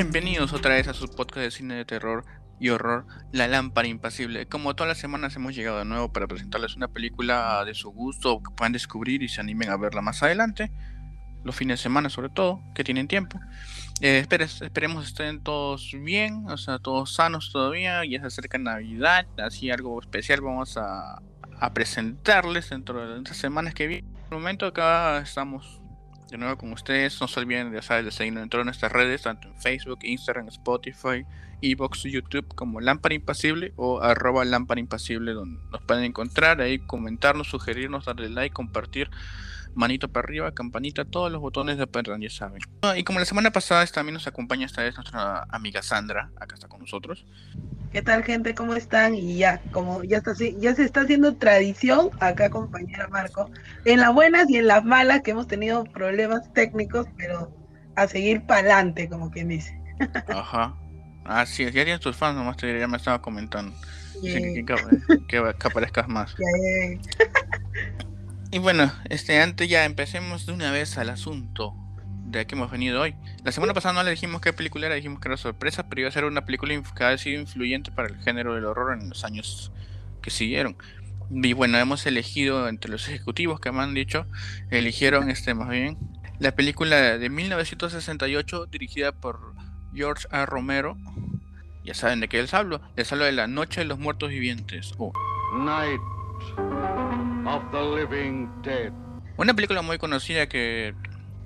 Bienvenidos otra vez a su podcast de cine de terror y horror, La Lámpara Impasible. Como todas las semanas hemos llegado de nuevo para presentarles una película de su gusto que puedan descubrir y se animen a verla más adelante, los fines de semana sobre todo, que tienen tiempo. Eh, esperemos estén todos bien, o sea, todos sanos todavía, ya se acerca Navidad, así algo especial vamos a, presentarles dentro de estas semanas que vienen. En momento acá estamos de nuevo con ustedes. No se olviden de, de seguirnos en todas nuestras redes, tanto en Facebook, Instagram, Spotify, Evox, YouTube, como Lámpara Impasible o arroba Lámpara Impasible, donde nos pueden encontrar, ahí comentarnos, sugerirnos, darle like, compartir, manito para arriba, campanita, todos los botones de perra, ya saben. Y como la semana pasada también nos acompaña esta vez nuestra amiga Sandra, acá está con nosotros. ¿Qué tal gente? ¿Cómo están? Y ya, como ya está ya se está haciendo tradición acá compañera Marco, en las buenas y en las malas que hemos tenido problemas técnicos, pero a seguir para adelante, como quien dice. Ajá. Ah, sí, ya tienes tus fans, nomás te ya me estaba comentando. que, que, aparezcas más. y bueno, este, antes ya empecemos de una vez al asunto de que hemos venido hoy. La semana pasada no le dijimos qué película era, dijimos que era sorpresa, pero iba a ser una película que ha sido influyente para el género del horror en los años que siguieron. Y bueno, hemos elegido entre los ejecutivos que me han dicho, eligieron este más bien la película de 1968 dirigida por George A. Romero. Ya saben de qué les hablo. Les hablo de La Noche de los Muertos Vivientes. Night of the Living Dead. Una película muy conocida que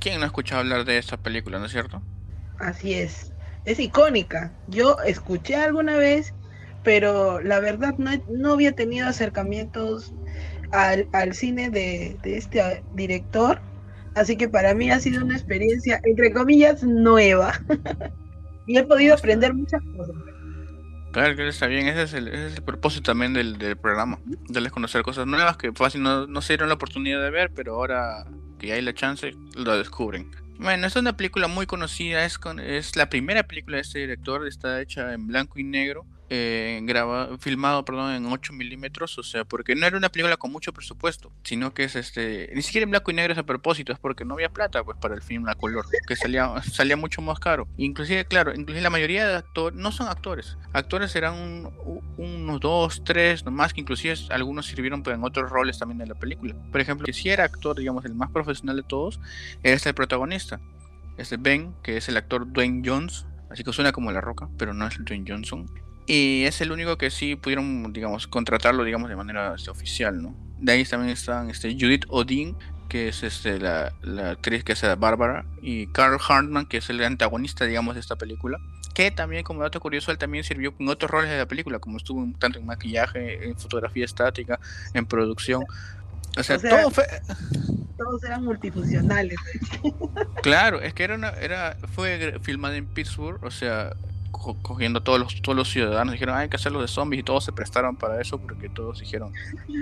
¿Quién no ha escuchado hablar de esta película, no es cierto? Así es. Es icónica. Yo escuché alguna vez, pero la verdad no, había tenido acercamientos al, cine de, este director. Así que para mí ha sido una experiencia, entre comillas, nueva. y he podido aprender muchas cosas. Claro que está bien, ese es el, ese es el propósito también del, del, programa, darles conocer cosas nuevas que fácil no, no se dieron la oportunidad de ver, pero ahora que hay la chance, lo descubren. Bueno, es una película muy conocida, es, con, es la primera película de este director, está hecha en blanco y negro eh, filmado perdón, en 8 milímetros, o sea, porque no era una película con mucho presupuesto, sino que es este, ni siquiera en blanco y negro es a propósito, es porque no había plata pues para el film a color, que salía, salía mucho más caro. Inclusive, claro, inclusive la mayoría de actores, no son actores, actores eran unos dos, tres, nomás que inclusive algunos sirvieron pues, en otros roles también de la película. Por ejemplo, que si era actor, digamos, el más profesional de todos, era este el protagonista. Este Ben, que es el actor Dwayne Jones, así que suena como La Roca, pero no es Dwayne Johnson. Y es el único que sí pudieron, digamos, contratarlo, digamos, de manera este, oficial, ¿no? De ahí también están este, Judith Odin, que es este, la, actriz que es Bárbara, y Carl Hartman, que es el antagonista, digamos, de esta película. Que también, como dato curioso, él también sirvió en otros roles de la película, como estuvo tanto en maquillaje, en fotografía estática, en producción. O sea, todo fue... Todos eran multifuncionales. Claro, es que era una, era, fue filmada en Pittsburgh, o sea, cogiendo todos los, todos los ciudadanos, dijeron hay que hacerlo de zombies y todos se prestaron para eso porque todos dijeron,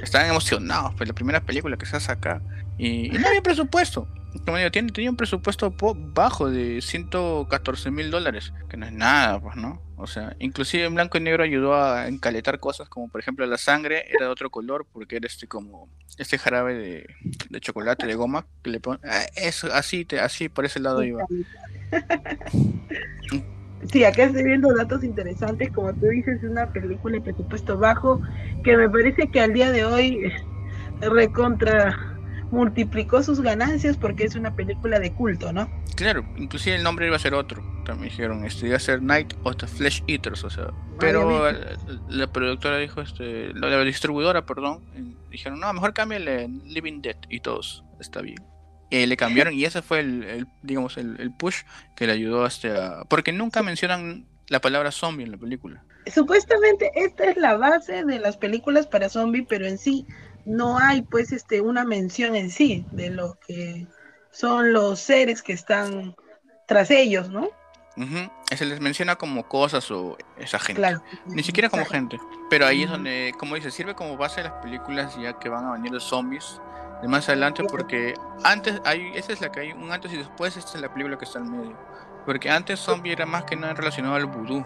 estaban emocionados, pues la primera película que se hace acá y, no había presupuesto. Como digo, tiene, tenía un presupuesto bajo de 114 mil dólares, que no es nada, pues, ¿no? O sea, inclusive en blanco y negro ayudó a encaletar cosas como por ejemplo la sangre era de otro color porque era este como este jarabe de, de chocolate de goma que le ponen, ah, eso así te, así por ese lado iba. Sí, acá estoy viendo datos interesantes, como tú dices, es una película de presupuesto bajo, que me parece que al día de hoy recontra multiplicó sus ganancias porque es una película de culto, ¿no? Claro, inclusive el nombre iba a ser otro, también dijeron, este iba a ser Night of the Flesh Eaters, o sea, pero la, productora dijo, este, la, distribuidora, perdón, dijeron, no, mejor cámbiale Living Dead y todos, está bien. Y le cambiaron y ese fue el, digamos, el, push que le ayudó hasta... Porque nunca mencionan la palabra zombie en la película. Supuestamente esta es la base de las películas para zombie, pero en sí no hay pues este una mención en sí de lo que son los seres que están tras ellos, ¿no? Se les menciona como cosas o esa gente. Ni siquiera como gente. Pero ahí es donde, como dice, sirve como base de las películas ya que van a venir los zombies de más adelante porque antes hay esa es la que hay un antes y después esta es la película que está en medio. Porque antes zombie era más que nada relacionado al vudú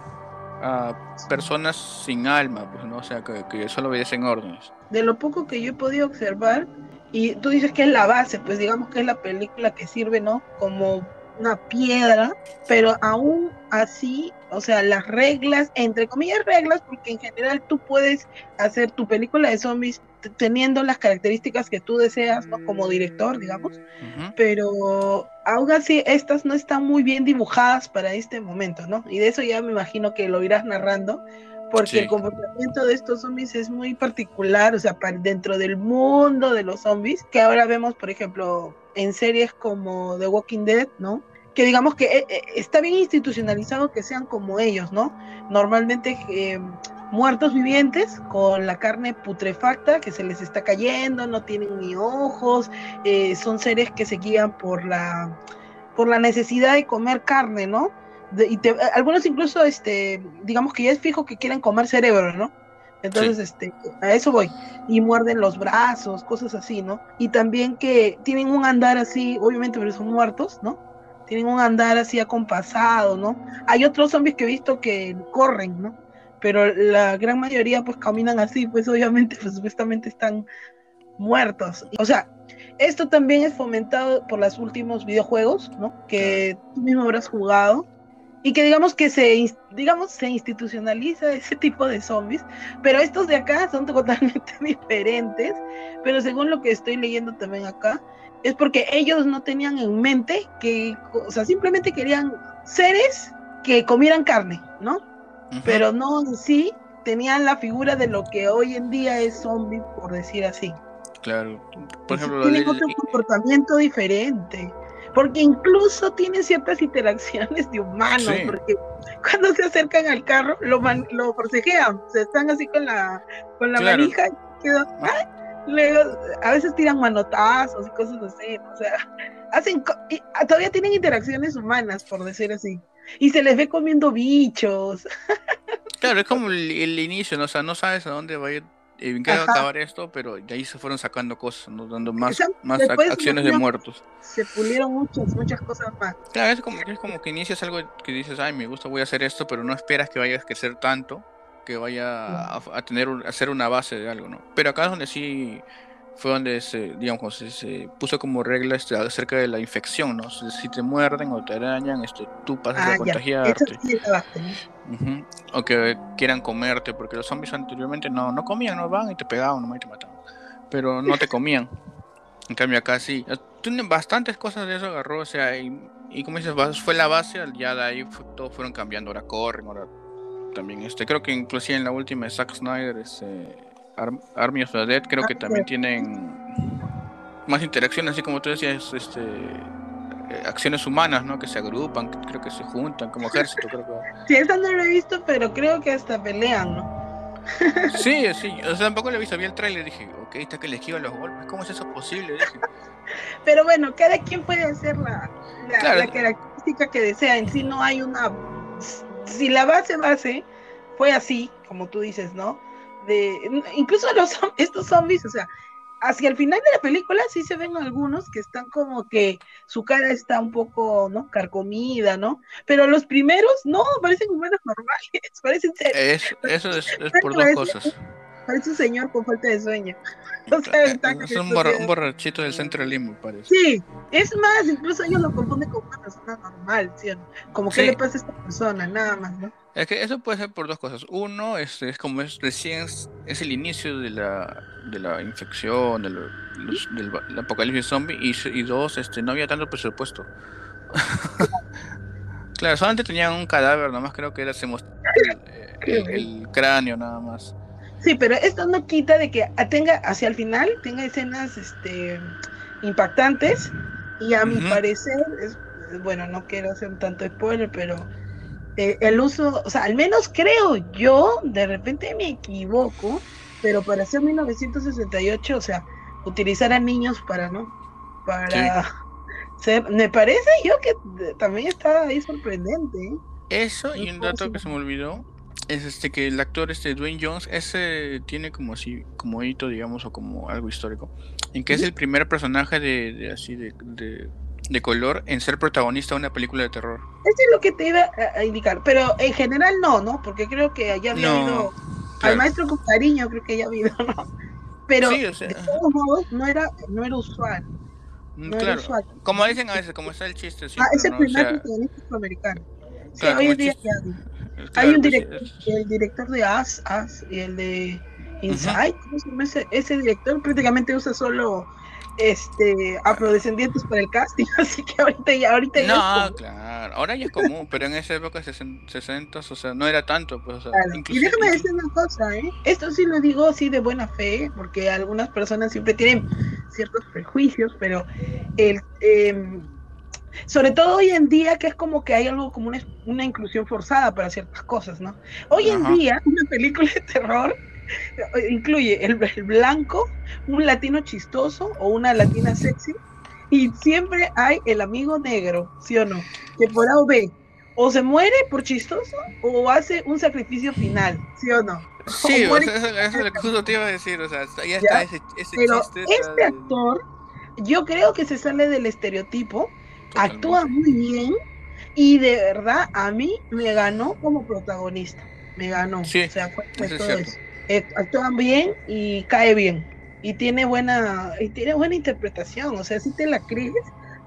a personas sin alma pues no o sea que, que solo obedecen órdenes. De lo poco que yo he podido observar y tú dices que es la base pues digamos que es la película que sirve no como una piedra, pero aún así, o sea, las reglas, entre comillas reglas, porque en general tú puedes hacer tu película de zombies teniendo las características que tú deseas, ¿no? Como director, digamos, pero aún así estas no están muy bien dibujadas para este momento, ¿no? Y de eso ya me imagino que lo irás narrando, porque el comportamiento de estos zombies es muy particular, o sea, dentro del mundo de los zombies, que ahora vemos, por ejemplo, en series como The Walking Dead, ¿no? Que digamos que eh, eh, está bien institucionalizado que sean como ellos, ¿no? Normalmente eh, muertos vivientes con la carne putrefacta que se les está cayendo, no tienen ni ojos, son seres que se guían por la, por la necesidad de comer carne, ¿no? y algunos incluso, este, digamos que ya es fijo que quieren comer cerebro, ¿no? Entonces, este, a eso voy. Y muerden los brazos, cosas así, ¿no? Y también que tienen un andar así, obviamente, pero son muertos, ¿no? Tienen un andar así acompasado, ¿no? Hay otros zombies que he visto que corren, ¿no? Pero la gran mayoría pues caminan así, pues obviamente, pues supuestamente están muertos. O sea, esto también es fomentado por los últimos videojuegos, ¿no? Que tú mismo habrás jugado y que digamos que se, digamos, se institucionaliza ese tipo de zombies, pero estos de acá son totalmente diferentes, pero según lo que estoy leyendo también acá, es porque ellos no tenían en mente que, o sea, simplemente querían seres que comieran carne, ¿no? Pero no en sí tenían la figura de lo que hoy en día es zombie, por decir así. Claro, por ejemplo, tienen otro comportamiento diferente porque incluso tienen ciertas interacciones de humanos, porque cuando se acercan al carro lo, lo forcejean, se están así con la, con la manija y luego a veces tiran manotazos y cosas así, o sea, hacen, ah, todavía tienen interacciones humanas, por decir así, y se les ve comiendo bichos. Claro, es como el, el inicio, ¿no? o sea, no sabes a dónde va a ir y quiero acabar esto, pero de ahí se fueron sacando cosas, ¿no? dando más, más acciones de muertos. Se pulieron muchas, muchas cosas más. Claro, es como, es como que inicias algo que dices, ay, me gusta, voy a hacer esto, pero no esperas que vaya a crecer tanto, que vaya a, tener, a hacer una base de algo, ¿no? Pero acá es donde sí fue donde se, digamos, se, puso como regla este, acerca de la infección, ¿no? Si te muerden o te arañan, este, tú pasas a ah, contagiarte. O que quieran comerte, porque los zombies anteriormente no, no comían, no van y te pegaban, no y te mataban. Pero no te comían. En cambio acá sí. Tienen bastantes cosas de eso agarró, o sea, y, como dices, fue la base, ya de ahí todos fueron cambiando, ahora corren, ahora también este, creo que inclusive en la última de Zack Snyder, este Army of the Dead creo que también tienen más interacción, así como tú decías, este eh, acciones humanas, ¿no? Que se agrupan, creo que se juntan como ejército, creo que. Sí, esa no lo he visto, pero creo que hasta pelean, ¿no? Sí, sí, o sea, tampoco lo he visto, vi el trailer dije, ok, está que le esquivan los golpes, ¿cómo es eso posible? Dije. Pero bueno, cada quien puede hacer la, la, característica que desea, en sí no hay una... Si la base base fue así, como tú dices, ¿no? de incluso los estos zombies, o sea, hacia el final de la película sí se ven algunos que están como que su cara está un poco, ¿no? Carcomida, ¿no? Pero los primeros, no, parecen humanos normales, parecen ser. eso es, por dos cosas. Parece un señor con falta de sueño. es un, borrachito del centro de Lima, parece. Sí, es más, incluso ellos lo confunden con una persona normal, ¿sí? Como que le pasa a esta persona, nada más, ¿no? Es que eso puede ser por dos cosas. Uno, es, es como es recién es el inicio de la, de la infección, del, apocalipsis zombie, y, y, dos, este, no había tanto presupuesto. claro, solamente tenían un cadáver, nada más creo que era se el, el, cráneo nada más. Sí, pero esto no quita de que tenga hacia el final tenga escenas este impactantes y a mi parecer es, bueno, no quiero hacer un tanto spoiler, pero eh, el uso, o sea, al menos creo yo, de repente me equivoco, pero para hacer 1968, o sea, utilizar a niños para, ¿no? Para ser, me parece yo que también está ahí sorprendente. ¿eh? Eso y un dato que se me olvidó es este que el actor este Dwayne Jones ese tiene como así como hito digamos o como algo histórico en que es el primer personaje de, así de de color en ser protagonista de una película de terror. Eso es lo que te iba a indicar, pero en general no, ¿no? Porque creo que haya habido al maestro con cariño, creo que haya habido, ¿no? Pero de todos modos no era, no era usual. Mm, No claro. eres swag. Como dicen a veces, como está el chiste Ah, es el ¿no? O primer sea, protagonista afroamericano. Sí, claro, hoy día chiste- ya hay. claro, Hay un pues, director, el director de As, As y el de Inside, ¿cómo se llama ese, ese director? Prácticamente usa solo este afrodescendientes para el casting, así que ahorita ya, ahorita ya es No, claro, ahora ya es común, pero en esa época, 60, o sea, no era tanto, pues, o sea, Claro. Y déjame decir una cosa, ¿eh? Esto sí lo digo así de buena fe, porque algunas personas siempre tienen ciertos prejuicios, pero el, em, sobre todo hoy en día que es como que hay algo como una, una inclusión forzada para ciertas cosas, ¿no? Hoy Ajá. en día una película de terror incluye el, el blanco, un latino chistoso o una latina sexy, y siempre hay el amigo negro, ¿sí o no? Que por A o B, o se muere por chistoso o hace un sacrificio final, ¿sí o no? Sí, o o sea, eso, eso es lo que justo te iba a decir, o sea, está- ya ¿Ya? está ese, ese Pero chiste. este de- actor, yo creo que se sale del estereotipo, totalmente. actúa muy bien y de verdad a mí me ganó como protagonista, me ganó, Sí, o sea, fue, fue eso es todo cierto. eso. Eh, actúa bien y cae bien y tiene buena y tiene buena interpretación, o sea, si te la crees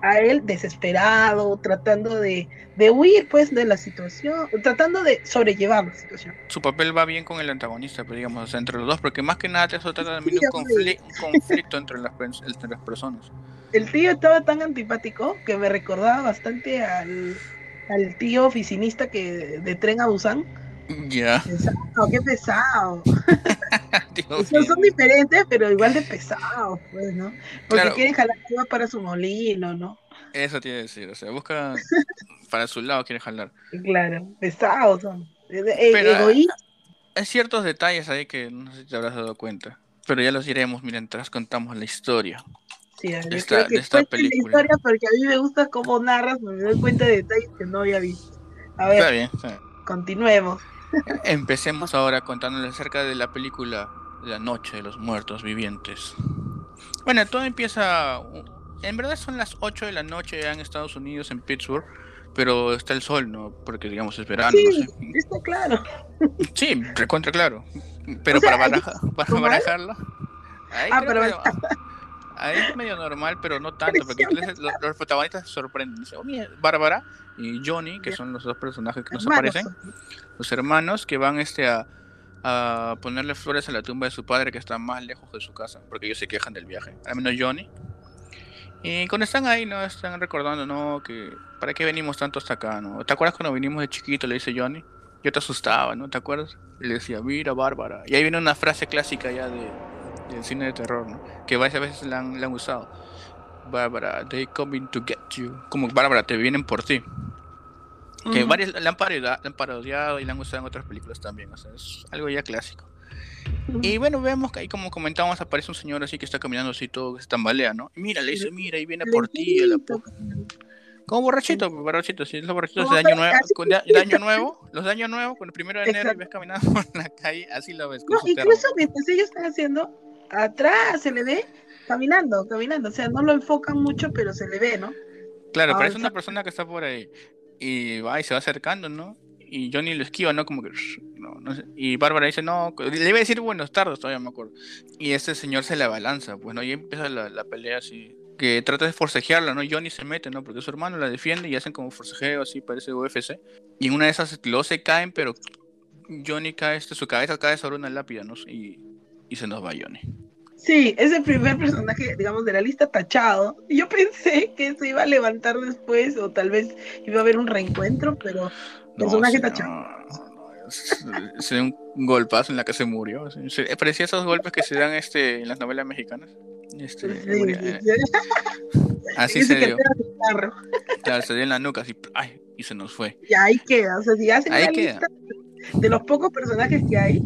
a él desesperado, tratando de, de huir pues de la situación, tratando de sobrellevar la situación. Su papel va bien con el antagonista, pero digamos, o sea, entre los dos, porque más que nada eso trata también Sí, de un, hombre. confli- un conflicto entre las, entre las personas. El tío estaba tan antipático que me recordaba bastante al, al tío oficinista que de tren a Busan. Ya, qué pesado. Dios Son, diferentes, pero igual de pesados, pues, ¿no? Porque Claro. quieren jalar agua para su molino, ¿no? Eso tiene que decir, o sea, busca para su lado, quiere jalar. Claro, pesados son. E- e- Pero, egoístas. Hay ciertos detalles ahí que no sé si te habrás dado cuenta, pero ya los diremos mientras contamos la historia. Sí, de esta- de esta la película. historia porque a mí me gusta cómo narras, me doy cuenta de detalles que no había visto. A Está ver, bien, está bien. continuemos. Empecemos ahora contándoles acerca de la película La Noche de los Muertos Vivientes. Bueno, todo empieza. En verdad son las 8 de la noche ya en Estados Unidos, en Pittsburgh, pero está el sol, ¿no? Porque digamos es verano, Sí, no sé. está claro. Sí, recontra claro. Pero O sea, para, baraja- para. Ahí, Ah, pero- que- ahí es medio normal, pero no tanto, porque los, los- los protagonistas se sorprenden. Dicen, oh, mira, Bárbara y Johnny, que son los dos personajes que nos Hermanos, aparecen, los hermanos que van este a, a ponerle flores a la tumba de su padre que está más lejos de su casa, porque ellos se quejan del viaje, al menos Johnny. Y cuando están ahí, ¿no? Están recordando, ¿no? Que ¿para qué venimos tanto hasta acá, no? ¿Te acuerdas cuando vinimos de chiquito? Le dice Johnny. Yo te asustaba, ¿no? ¿Te acuerdas? Y le decía, mira, Bárbara. Y ahí viene una frase clásica ya de, del cine de terror, ¿no? Que varias veces la han, la han usado. Bárbara, they coming to get you. Como Bárbara, te vienen por ti. Que varios la han, parodia- la han parodiado y la han usado en otras películas también. O sea, es algo ya clásico. Y bueno, vemos que ahí como comentábamos aparece un señor así que está caminando así todo, que se tambalea, ¿no? Y mira, le dice, mira, ahí viene por ti. a la pu-". Como borrachito, borrachito, sí, los borrachitos de año nuevo, así con de, de año nuevo, los de año nuevo, con el primero de enero y ves caminando por la calle, así lo ves con No, termo. incluso mientras ellos están haciendo, atrás se le ve caminando, caminando. O sea, no lo enfocan mucho, pero se le ve, ¿no? Claro, Ah, pero es una persona que está por ahí y va y se va acercando, ¿no? Y Johnny lo esquiva, ¿no? Como que. No, no sé. Y Bárbara dice, no, le iba a decir buenos tardes, todavía me acuerdo. Y este señor se le abalanza, pues, ¿no? Y empieza la, la pelea así. Que trata de forcejearla, ¿no? Johnny se mete, ¿no? Porque su hermano la defiende y hacen como forcejeo, así, parece UFC. Y en una de esas los se caen, pero Johnny cae, este, su cabeza cae sobre una lápida, ¿no? Y, y se nos va Johnny. Sí, es el primer personaje, digamos, de la lista tachado. Yo pensé que se iba a levantar después, o tal vez iba a haber un reencuentro, pero Personaje sí, tachado. no, no, es- un golpazo en la que se murió. parecía esos golpes que se dan este, en las novelas mexicanas. Este, sí, eh, sí. así se dio. Claro, se dio en la nuca así, ay, y se nos fue. Y ahí queda. O sea, si hacen Ahí una queda. lista de los pocos personajes que hay,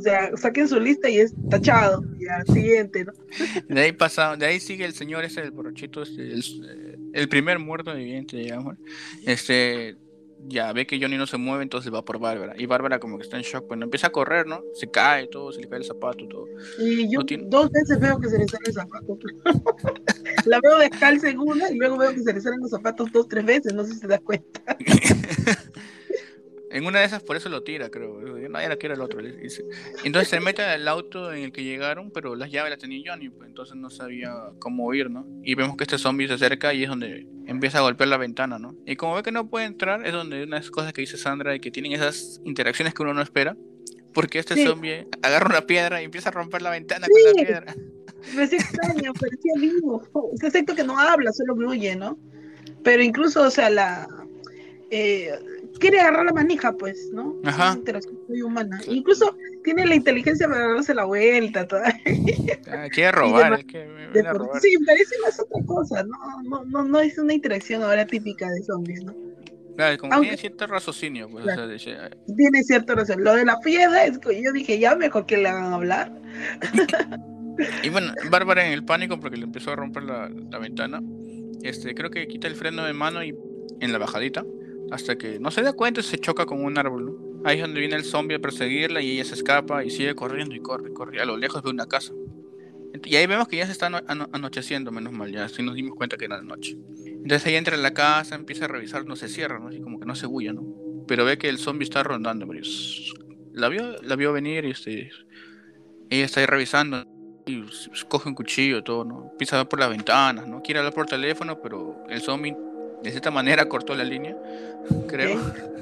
o sea, saquen su lista y es tachado. Y al siguiente, ¿no? De ahí pasa, de ahí sigue el señor ese del borrachito, este, el, el primer muerto viviente, digamos. Este ya ve que Johnny no se mueve, entonces va por Bárbara. Y Bárbara como que está en shock, bueno, empieza a correr, ¿no? Se cae todo, se le cae el zapato, todo. Y yo No tiene- dos veces veo que se le sale el zapato. La veo descalza en una y luego veo que se le salen los zapatos dos, tres veces. No sé si te das cuenta. en una de esas por eso lo tira, creo. No era que era el otro. Entonces se mete al auto en el que llegaron, pero las llaves las tenía Johnny, pues entonces no sabía cómo ir, ¿no? Y vemos que este zombie se acerca y es donde empieza a golpear la ventana, ¿no? Y como ve que no puede entrar, es donde una de las cosas que dice Sandra y que tienen esas interacciones que uno no espera. Porque este zombie agarra una piedra y empieza a romper la ventana con la piedra. Parecía extraño, parecía vivo. Es excepto que no habla, solo gruye, ¿no? Pero incluso, o sea, la. Eh, quiere agarrar la manija, pues, ¿no? Ajá. interacción muy humana. Incluso tiene la inteligencia para darse la vuelta. Ah, quiere robar, que robar. Sí, parece más otra cosa, ¿no? No, no, no es una interacción ahora típica de zombies, ¿no? Claro, como tiene cierto raciocinio, pues, Tiene cierto razón. Lo de la piedra, es que yo dije, ya mejor que le hagan hablar. y bueno, Bárbara en el pánico porque le empezó a romper la, la ventana. Este, creo que quita el freno de mano y en la bajadita hasta que no se da cuenta y se choca con un árbol. Ahí es donde viene el zombie a perseguirla y ella se escapa y sigue corriendo y corre, corre. A lo lejos ve una casa. Y ahí vemos que ya se está anocheciendo, menos mal, ya así nos dimos cuenta que era de noche. Entonces ella entra en la casa, empieza a revisar, no se cierra, ¿no? Así como que no se bulla, ¿no? Pero ve que el zombie está rondando, La vio, la vio venir y este, ella está ahí revisando y coge un cuchillo, todo, ¿no? Empieza a ver por las ventanas, ¿no? Quiere hablar por teléfono, pero el zombie de cierta manera cortó la línea, creo.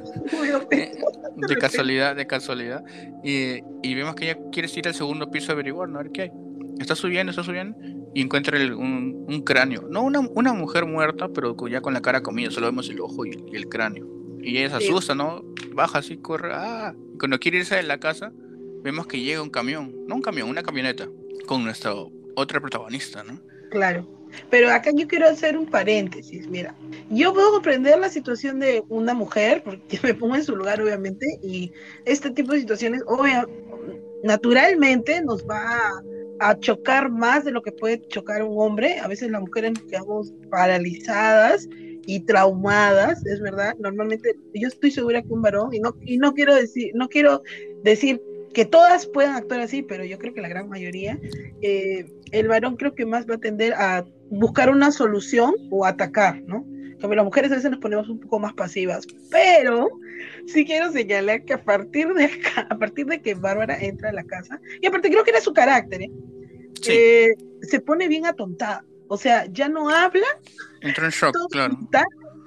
Eh, de casualidad, de casualidad. Y, y, vemos que ella quiere ir al segundo piso a averiguar, ¿no? A ver qué hay. Está subiendo, está subiendo y encuentra un, un, cráneo. No una, una, mujer muerta, pero ya con la cara comida, solo vemos el ojo y, el cráneo. Y ella se asusta, ¿no? Baja así, corre. ¡Ah! Y cuando quiere irse de la casa, vemos que llega un camión. No un camión, una camioneta. Con nuestra otra protagonista, ¿no? Claro. Pero acá yo quiero hacer un paréntesis, mira, yo puedo comprender la situación de una mujer, porque me pongo en su lugar obviamente, y este tipo de situaciones, obvia, naturalmente nos va a, chocar más de lo que puede chocar un hombre, a veces las mujeres nos quedamos paralizadas y traumadas, es verdad, normalmente yo estoy segura que un varón, y no, y no quiero decir, no quiero decir que todas puedan actuar así, pero yo creo que la gran mayoría, eh, el varón creo que más va a tender a buscar una solución o atacar, ¿no? Como las mujeres a veces nos ponemos un poco más pasivas, pero sí quiero señalar que a partir de a partir de que Bárbara entra a la casa, y aparte creo que era su carácter, ¿eh? eh se pone bien atontada, o sea, ya no habla. Entra en shock, claro.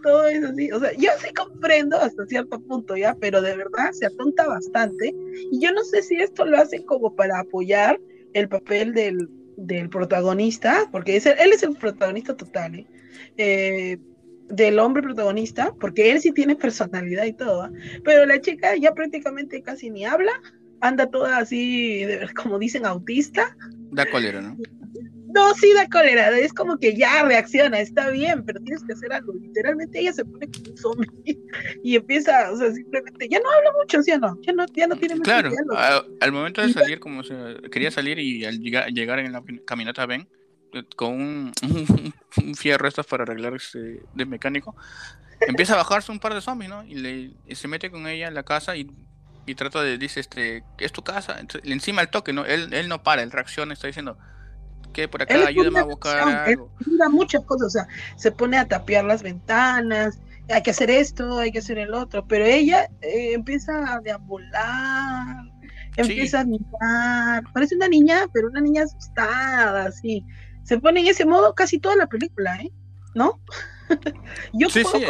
todo es así, o sea, yo sí comprendo hasta cierto punto ya, pero de verdad se atonta bastante, y yo no sé si esto lo hacen como para apoyar el papel del, del protagonista, porque él es el protagonista total, ¿eh? Eh, del hombre protagonista, porque él sí tiene personalidad y todo, pero la chica ya prácticamente casi ni habla, anda toda así, como dicen, autista. Da cólera, ¿no? No, sí da cólera, es como que ya reacciona, está bien, pero tienes que hacer algo. Literalmente ella se pone como un zombie y empieza, o sea, simplemente, ya no habla mucho, ¿sí o no? Ya no, ya no tiene mucho Claro, al momento de salir, como se, quería salir y al llegar, llegar en la caminata ven con un, un, fierro estas para arreglar este, de mecánico, empieza a bajarse un par de zombies, ¿no? Y, le, y se mete con ella en la casa y y trata de, dice, este, es tu casa, encima el toque, ¿no? Él, él no para, él reacciona, está diciendo, que por acá, ayúdame a buscar algo. muchas cosas, o sea, se pone a tapiar las ventanas, hay que hacer esto, hay que hacer el otro, pero ella eh, empieza a deambular, empieza a mirar, parece una niña, pero una niña asustada, así. Se pone en ese modo casi toda la película, ¿eh? ¿No? Yo sí, sí,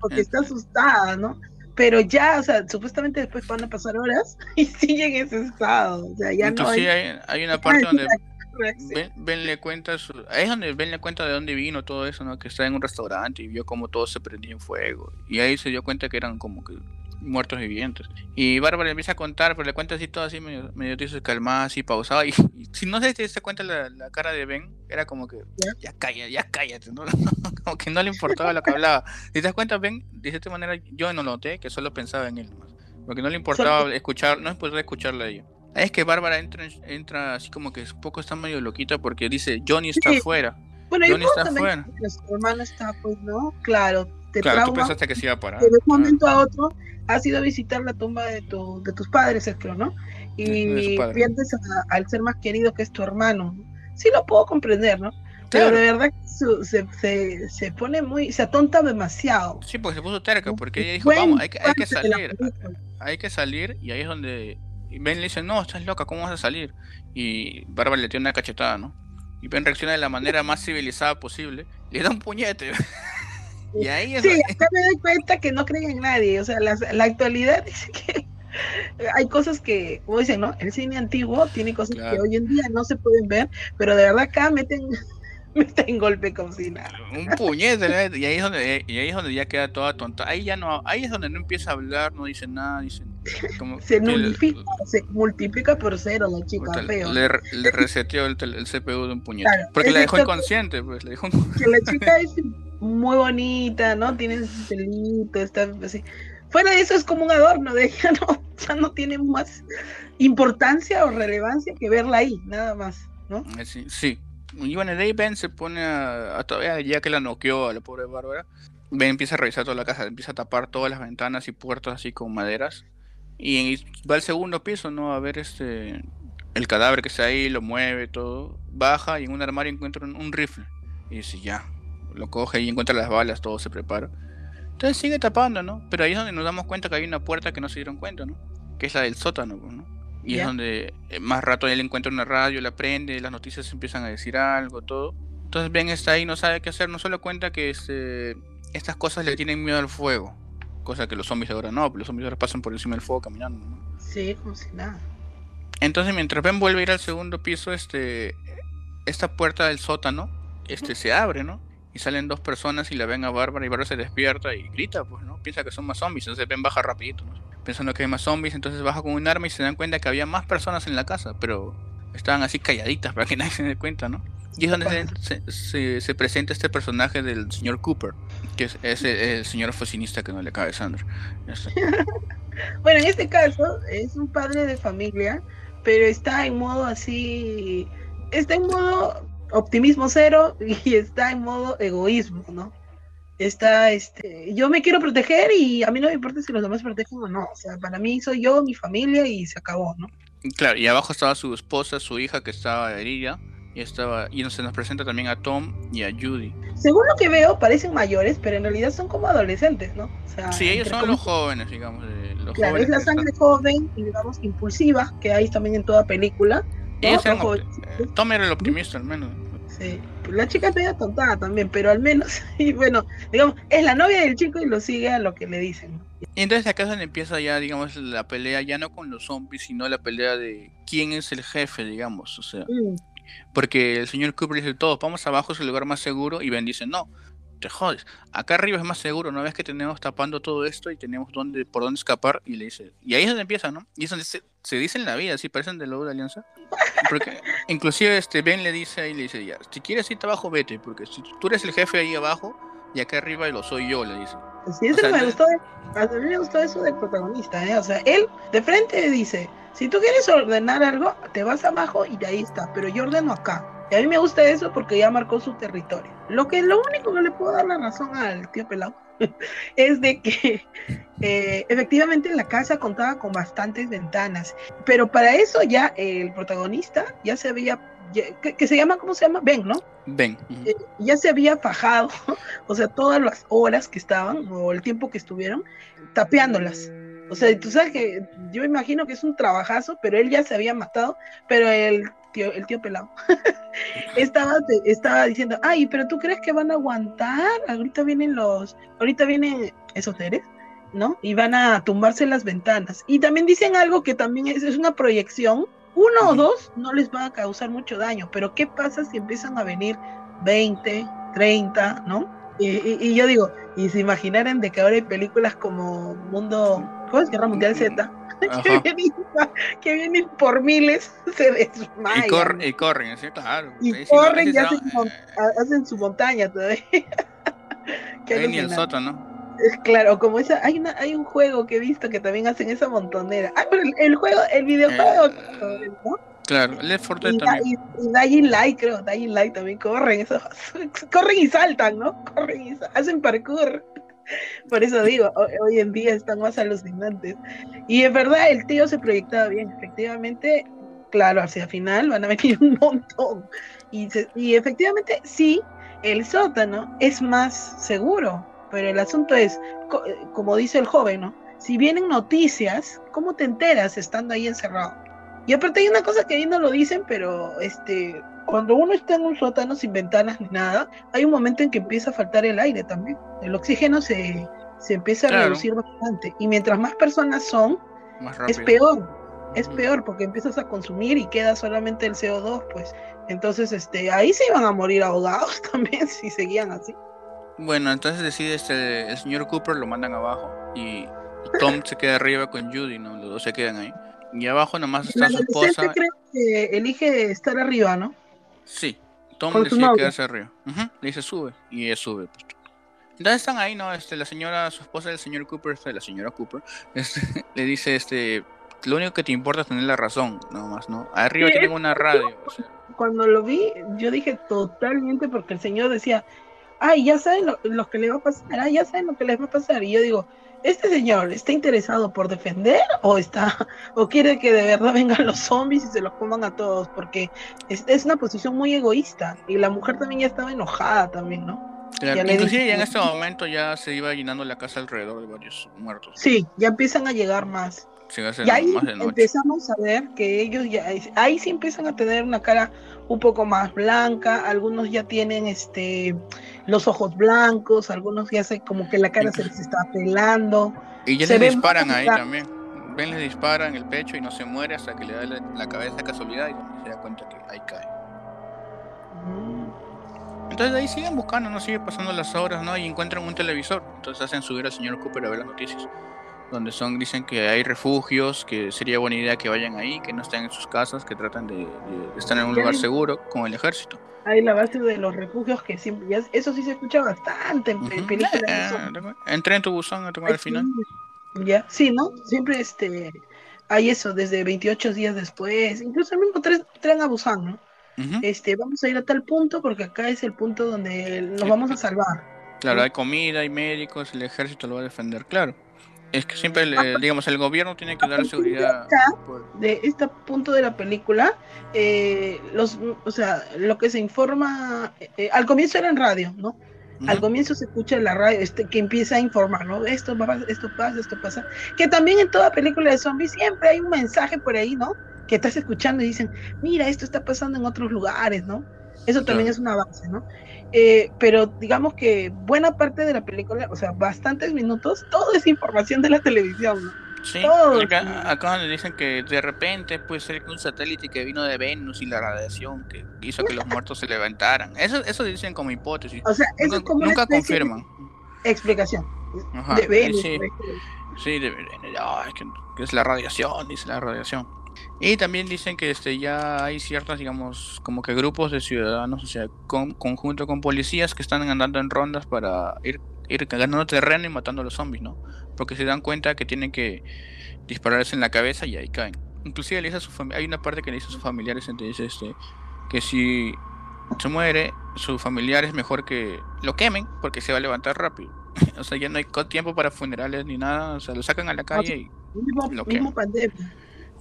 porque está asustada, ¿no? Pero ya, o sea, supuestamente después van a pasar horas y sigue en ese estado. O sea, ya no hay... hay, una parte donde Ben, le cuenta su, ahí es donde Ben le cuenta de dónde vino todo eso, ¿no? Que está en un restaurante y vio cómo todo se prendía en fuego. Y ahí se dio cuenta que eran como que muertos vivientes. Y Bárbara le empieza a contar, pero le cuenta así todo así medio, medio calmada, así pausada. Y, si no se te cuenta la, la, cara de Ben, era como que ya cállate, ya cállate, ¿no? como que no le importaba lo que hablaba. Si te das cuenta, Ben, de cierta manera yo no noté que solo pensaba en él. Porque no le importaba escuchar, no es poder escucharle a ella. Es que Bárbara entra, entra así como que un poco está medio loquita porque dice Johnny está afuera. Bueno, Johnny está afuera. Su hermano está, pues, ¿no? Claro, te claro, tú pensaste que se iba a parar. De un momento a otro has ido a visitar la tumba de, tu, de tus padres, creo, ¿no? Y pierdes al ser más querido que es tu hermano. Sí lo puedo comprender, ¿no? Pero de verdad se, se, se, pone muy, se atonta demasiado. Sí, porque se puso terca, porque ella dijo, vamos, hay que, hay que salir hay que salir y ahí es donde Ben le dice, no, estás loca, ¿cómo vas a salir? Y Bárbara le tiene una cachetada, ¿no? Y Ben reacciona de la manera más civilizada posible, le da un puñete. y ahí es Sí, acá me doy cuenta que no creen en nadie, o sea, la, la actualidad dice que hay cosas que, como dicen, ¿no? El cine antiguo tiene cosas que hoy en día no se pueden ver, pero de verdad acá meten meten golpe como si nada. Un puñete, y ahí es donde y ahí es donde ya queda toda tonta. Ahí ya no, ahí es donde no empieza a hablar, no dice nada, dice como se, multiplica, se multiplica por cero la chica, feo. Le, le reseteó el, el, CPU de un puñete. porque la dejó inconsciente, pues, le dejó Que la chica es muy bonita, ¿no? Tiene ese pelito, está así. Fuera de eso es como un adorno, de ella no, ya no tiene más importancia o relevancia que verla ahí, nada más, ¿no? Eh, sí, sí. Y bueno, de ahí Ben se pone a, todavía ya que la noqueó a la pobre Bárbara, Ben empieza a revisar toda la casa, empieza a tapar todas las ventanas y puertas así con maderas. Y va al segundo piso, ¿no? A ver este el cadáver que está ahí, lo mueve, todo. Baja y en un armario encuentra un, rifle. Y dice, ya. Lo coge y encuentra las balas, todo se prepara. Entonces sigue tapando, ¿no? Pero ahí es donde nos damos cuenta que hay una puerta que no se dieron cuenta, ¿no? Que es la del sótano, pues, ¿no? Y es donde eh, más rato él encuentra una radio, la prende, las noticias empiezan a decir algo, todo. Entonces Ben está ahí, no sabe qué hacer, no solo cuenta que este, estas cosas le tienen miedo al fuego. Cosa que los zombies ahora no, pero los zombies ahora pasan por encima del fuego caminando, ¿no? Sí, como si nada. Entonces mientras Ben vuelve a ir al segundo piso, este, esta puerta del sótano, este, se abre, ¿no? y salen dos personas y la ven a Bárbara y Bárbara se despierta y grita, pues, ¿no? Piensa que son más zombies, entonces Ben baja rapidito, ¿no? Pensando que hay más zombies, entonces baja con un arma y se dan cuenta que había más personas en la casa, pero estaban así calladitas para que nadie se dé cuenta, ¿no? Y es donde se, se, presenta este personaje del señor Cooper, que es, el, señor oficinista que no le cabe Sandra. bueno, en este caso es un padre de familia, pero está en modo así, está en modo optimismo cero y está en modo egoísmo, ¿no? Está, este, yo me quiero proteger y a mí no me importa si los demás protegen o no. O sea, para mí soy yo, mi familia y se acabó, ¿no? Claro, y abajo estaba su esposa, su hija que estaba herida y estaba y se nos presenta también a Tom y a Judy. Según lo que veo, parecen mayores, pero en realidad son como adolescentes, ¿no? O sea, sí, ellos son los jóvenes, digamos. los claro, es la sangre joven y digamos impulsiva que hay también en toda película. Tom era el optimista al menos. Sí, la chica está medio tontada también, pero al menos, y bueno, digamos, es la novia del chico y lo sigue a lo que le dicen. Y entonces acá donde empieza ya, digamos, la pelea ya no con los zombies, sino la pelea de quién es el jefe, digamos, o sea. Mm. Porque el señor Cooper dice todo, vamos abajo, es el lugar más seguro, y Ben dice, no, te jodes. Acá arriba es más seguro, ¿no ves que tenemos tapando todo esto y tenemos dónde, por dónde escapar? Y le dice, y ahí es donde empieza, ¿no? Y es donde se, se dice en la vida, si parecen de lobo de alianza. Porque inclusive este Ben le dice ahí, le dice, ya, si quieres irte abajo, vete, porque si tú eres el jefe ahí abajo, y acá arriba lo soy yo, le dice. Sí, eso me gustó, a mí me gustó eso del protagonista, ¿eh? O sea, él de frente dice, si tú quieres ordenar algo, te vas abajo y de ahí está, pero yo ordeno acá. Y a mí me gusta eso porque ya marcó su territorio. Lo que lo único que le puedo dar la razón al tío Pelado es de que eh, efectivamente la casa contaba con bastantes ventanas, pero para eso ya el protagonista ya se había, que, se llama, ¿cómo se llama? Ben, ¿no? Ben. Eh, ya se había fajado, o sea, todas las horas que estaban o el tiempo que estuvieron tapeándolas. O sea, tú sabes que yo imagino que es un trabajazo, pero él ya se había matado, pero el tío, el tío pelado, estaba, estaba diciendo, ay, pero tú crees que van a aguantar, ahorita vienen los, ahorita vienen esos seres, ¿no? Y van a tumbarse las ventanas. Y también dicen algo que también es, es una proyección, uno o dos no les va a causar mucho daño, pero ¿qué pasa si empiezan a venir 20, 30, ¿no? Y, yo digo, y se imaginaran de que ahora hay películas como Mundo, ¿cómo es? Guerra Mundial Z, que vienen, por miles, se desmayan. Y, corren, y corren, ¿sí? claro. Y corren y hacen, hacen, su montaña todavía. ni el soto, ¿no? Claro, como esa, hay una, hay un juego que he visto que también hacen esa montonera. Ah, pero el, juego, el videojuego, eh, ¿no? Claro, Left 4 Dead también. Y, y, Dying Light, creo, Dying Light también corren, eso, corren y saltan, ¿no? Corren y hacen parkour. Por eso digo, hoy, en día están más alucinantes. Y en verdad el tío se proyectaba bien, efectivamente, claro, hacia final van a venir un montón. Y, y efectivamente sí, el sótano es más seguro, pero el asunto es, como dice el joven, ¿no? si vienen noticias, ¿cómo te enteras estando ahí encerrado? Y aparte hay una cosa que ahí no lo dicen, pero este, cuando uno está en un sótano sin ventanas ni nada, hay un momento en que empieza a faltar el aire también. El oxígeno se, se empieza a reducir bastante. Y mientras más personas son, es peor. Es peor porque empiezas a consumir y queda solamente el CO2, pues. Entonces, este, ahí se iban a morir ahogados también si seguían así. Bueno, entonces decide este, el señor Cooper, lo mandan abajo y Tom se queda arriba con Judy, ¿no? Los dos se quedan ahí. Y abajo nomás está su esposa. creo que elige estar arriba, ¿no? Sí, Tom decide quedarse arriba. Le dice sube y ella sube. Pues. Entonces están ahí, ¿no? Este, la señora, su esposa del señor Cooper, este, la señora Cooper, este, le dice, este, lo único que te importa es tener la razón, nomás, ¿no? Arriba tienen una radio. Cuando lo vi, yo dije totalmente porque el señor decía, ay, ya saben lo, que le va a pasar, ay, ya saben lo que les va a pasar. Y yo digo, ¿este señor está interesado por defender o está, o quiere que de verdad vengan los zombies y se los coman a todos? Porque es, es una posición muy egoísta y la mujer también ya estaba enojada también, ¿no? Claro, inclusive ya en este momento ya se iba llenando la casa alrededor de varios muertos. Sí, ya empiezan a llegar más y ahí empezamos a ver que ellos ya, ahí sí empiezan a tener una cara un poco más blanca, algunos ya tienen este los ojos blancos, algunos ya se como que la cara se les está pelando. Y ya les disparan ahí también. Ven, les disparan el pecho y no se muere hasta que le da la, cabeza a casualidad y se da cuenta que ahí cae. Mm. Entonces ahí siguen buscando, no sigue pasando las horas, ¿no? Y encuentran un televisor. Entonces hacen subir al señor Cooper a ver las noticias donde son dicen que hay refugios, que sería buena idea que vayan ahí, que no estén en sus casas, que tratan de, estar en un lugar seguro con el ejército. Hay la base de los refugios que siempre, eso sí se escucha bastante en películas. Eh, entré en tu buzón a tomar al final. Ya, sí, ¿no? Siempre este hay eso desde 28 días después, incluso el mismo tren, tren a Busan, ¿no? Este, vamos a ir a tal punto porque acá es el punto donde nos vamos a salvar. Claro, hay comida, hay médicos, el ejército lo va a defender, claro. Es que siempre, digamos, el gobierno tiene que dar seguridad. De este punto de la película, eh, los, o sea, lo que se informa, eh, al comienzo era en radio, ¿no? Al comienzo se escucha en la radio este, que empieza a informar, ¿no? Esto, esto pasa, esto pasa. Que también en toda película de zombies siempre hay un mensaje por ahí, ¿no? Que estás escuchando y dicen, mira, esto está pasando en otros lugares, ¿no? Eso también es una base, ¿no? Eh, pero digamos que buena parte de la película, o sea, bastantes minutos, todo es información de la televisión, ¿no? Sí, acá, acá dicen que de repente puede ser que un satélite que vino de Venus y la radiación que hizo que los muertos se levantaran. Eso, eso dicen como hipótesis. O sea, eso nunca, como nunca confirman. Explicación. de Venus. Sí, sí de, es que es la radiación, dice la radiación. Y también dicen que este ya hay ciertas, digamos, como que grupos de ciudadanos, o sea, con, conjunto con policías que están andando en rondas para ir, ir ganando terreno y matando a los zombies, ¿no? Porque se dan cuenta que tienen que dispararse en la cabeza y ahí caen. Inclusive le dice a su hay una parte que le dice a sus familiares, entonces, este, que si se muere, su familiar es mejor que lo quemen porque se va a levantar rápido. o sea, ya no hay tiempo para funerales ni nada, o sea, lo sacan a la calle y lo queman.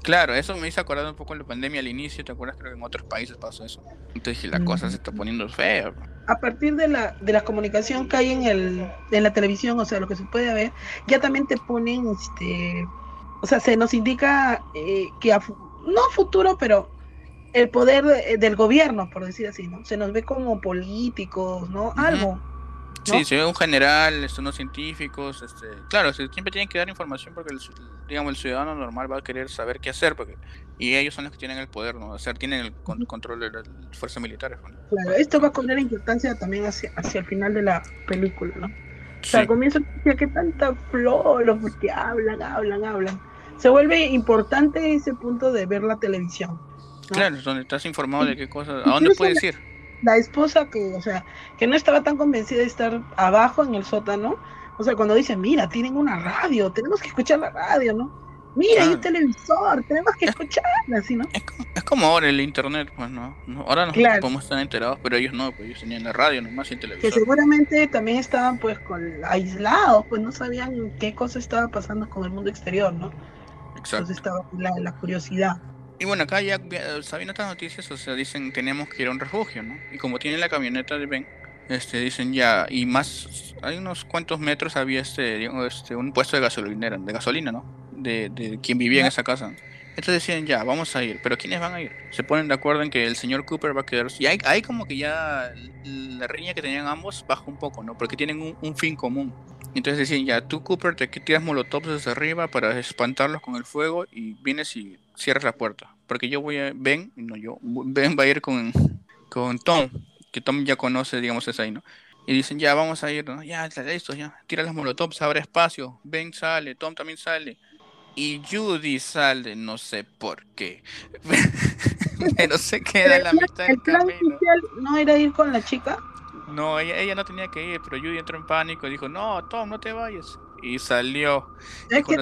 Claro, eso me hizo acordar un poco de la pandemia al inicio, ¿te acuerdas? Creo que en otros países pasó eso. Entonces la cosa se está poniendo fea. A partir de la, de la comunicación que hay en, el, en la televisión, o sea, lo que se puede ver, ya también te ponen, este, o sea, se nos indica eh, que, a, no futuro, pero el poder del gobierno, por decir así, ¿no? Se nos ve como políticos, ¿no? Algo. Sí, se ve un general, este, unos científicos, este, claro, siempre tienen que dar información porque el, digamos el ciudadano normal va a querer saber qué hacer porque y ellos son los que tienen el poder, ¿no? O sea, tienen el control de las fuerzas militares. Claro, esto va a cobrar importancia también hacia, hacia el final de la película, ¿no? O sea, al comienzo que tanta flor, porque hablan, hablan, hablan. Se vuelve importante ese punto de ver la televisión. Claro, donde estás informado de qué cosas, a dónde puedes ir la esposa que, o sea, que no estaba tan convencida de estar abajo en el sótano, o sea, cuando dicen, mira, tienen una radio, tenemos que escuchar la radio, ¿no? Mira, hay un televisor, tenemos que escucharla, así, ¿no? Es, como ahora el internet, pues, ¿no? Ahora no podemos estar enterados, pero ellos no, pues ellos tenían la radio nomás y el televisor. Que seguramente también estaban, pues, con aislados, pues no sabían qué cosa estaba pasando con el mundo exterior, ¿no? Exacto. Entonces estaba la, la curiosidad. Y bueno, acá ya sabiendo estas noticias, o sea, dicen tenemos que ir a un refugio, ¿no? Y como tiene la camioneta de Ben, este, dicen ya, y más, hay unos cuantos metros había este, digamos, este un puesto de gasolinera, de gasolina, ¿no? De, de quien vivía en esa casa. Entonces decían, ya, vamos a ir. Pero ¿quiénes van a ir? Se ponen de acuerdo en que el señor Cooper va a quedarse. Y hay, hay como que ya la riña que tenían ambos baja un poco, ¿no? Porque tienen un, un fin común. Entonces decían, ya, tú Cooper te tiras molotovs desde arriba para espantarlos con el fuego y vienes y cierras la puerta. Porque yo voy a... Ben, no yo, Ben va a ir con, con Tom, que Tom ya conoce, digamos, es ahí, ¿no? Y dicen, ya, vamos a ir, ¿no? Ya, listo, ya, tira las molotovs, abre espacio, Ben sale, Tom también sale. Y Judy sale, no sé por qué. Pero se queda en la mitad del camino. ¿No era ir con la chica? No, ella, ella no tenía que ir, pero Judy entró en pánico y dijo, no, Tom, no te vayas. Y salió. Es que,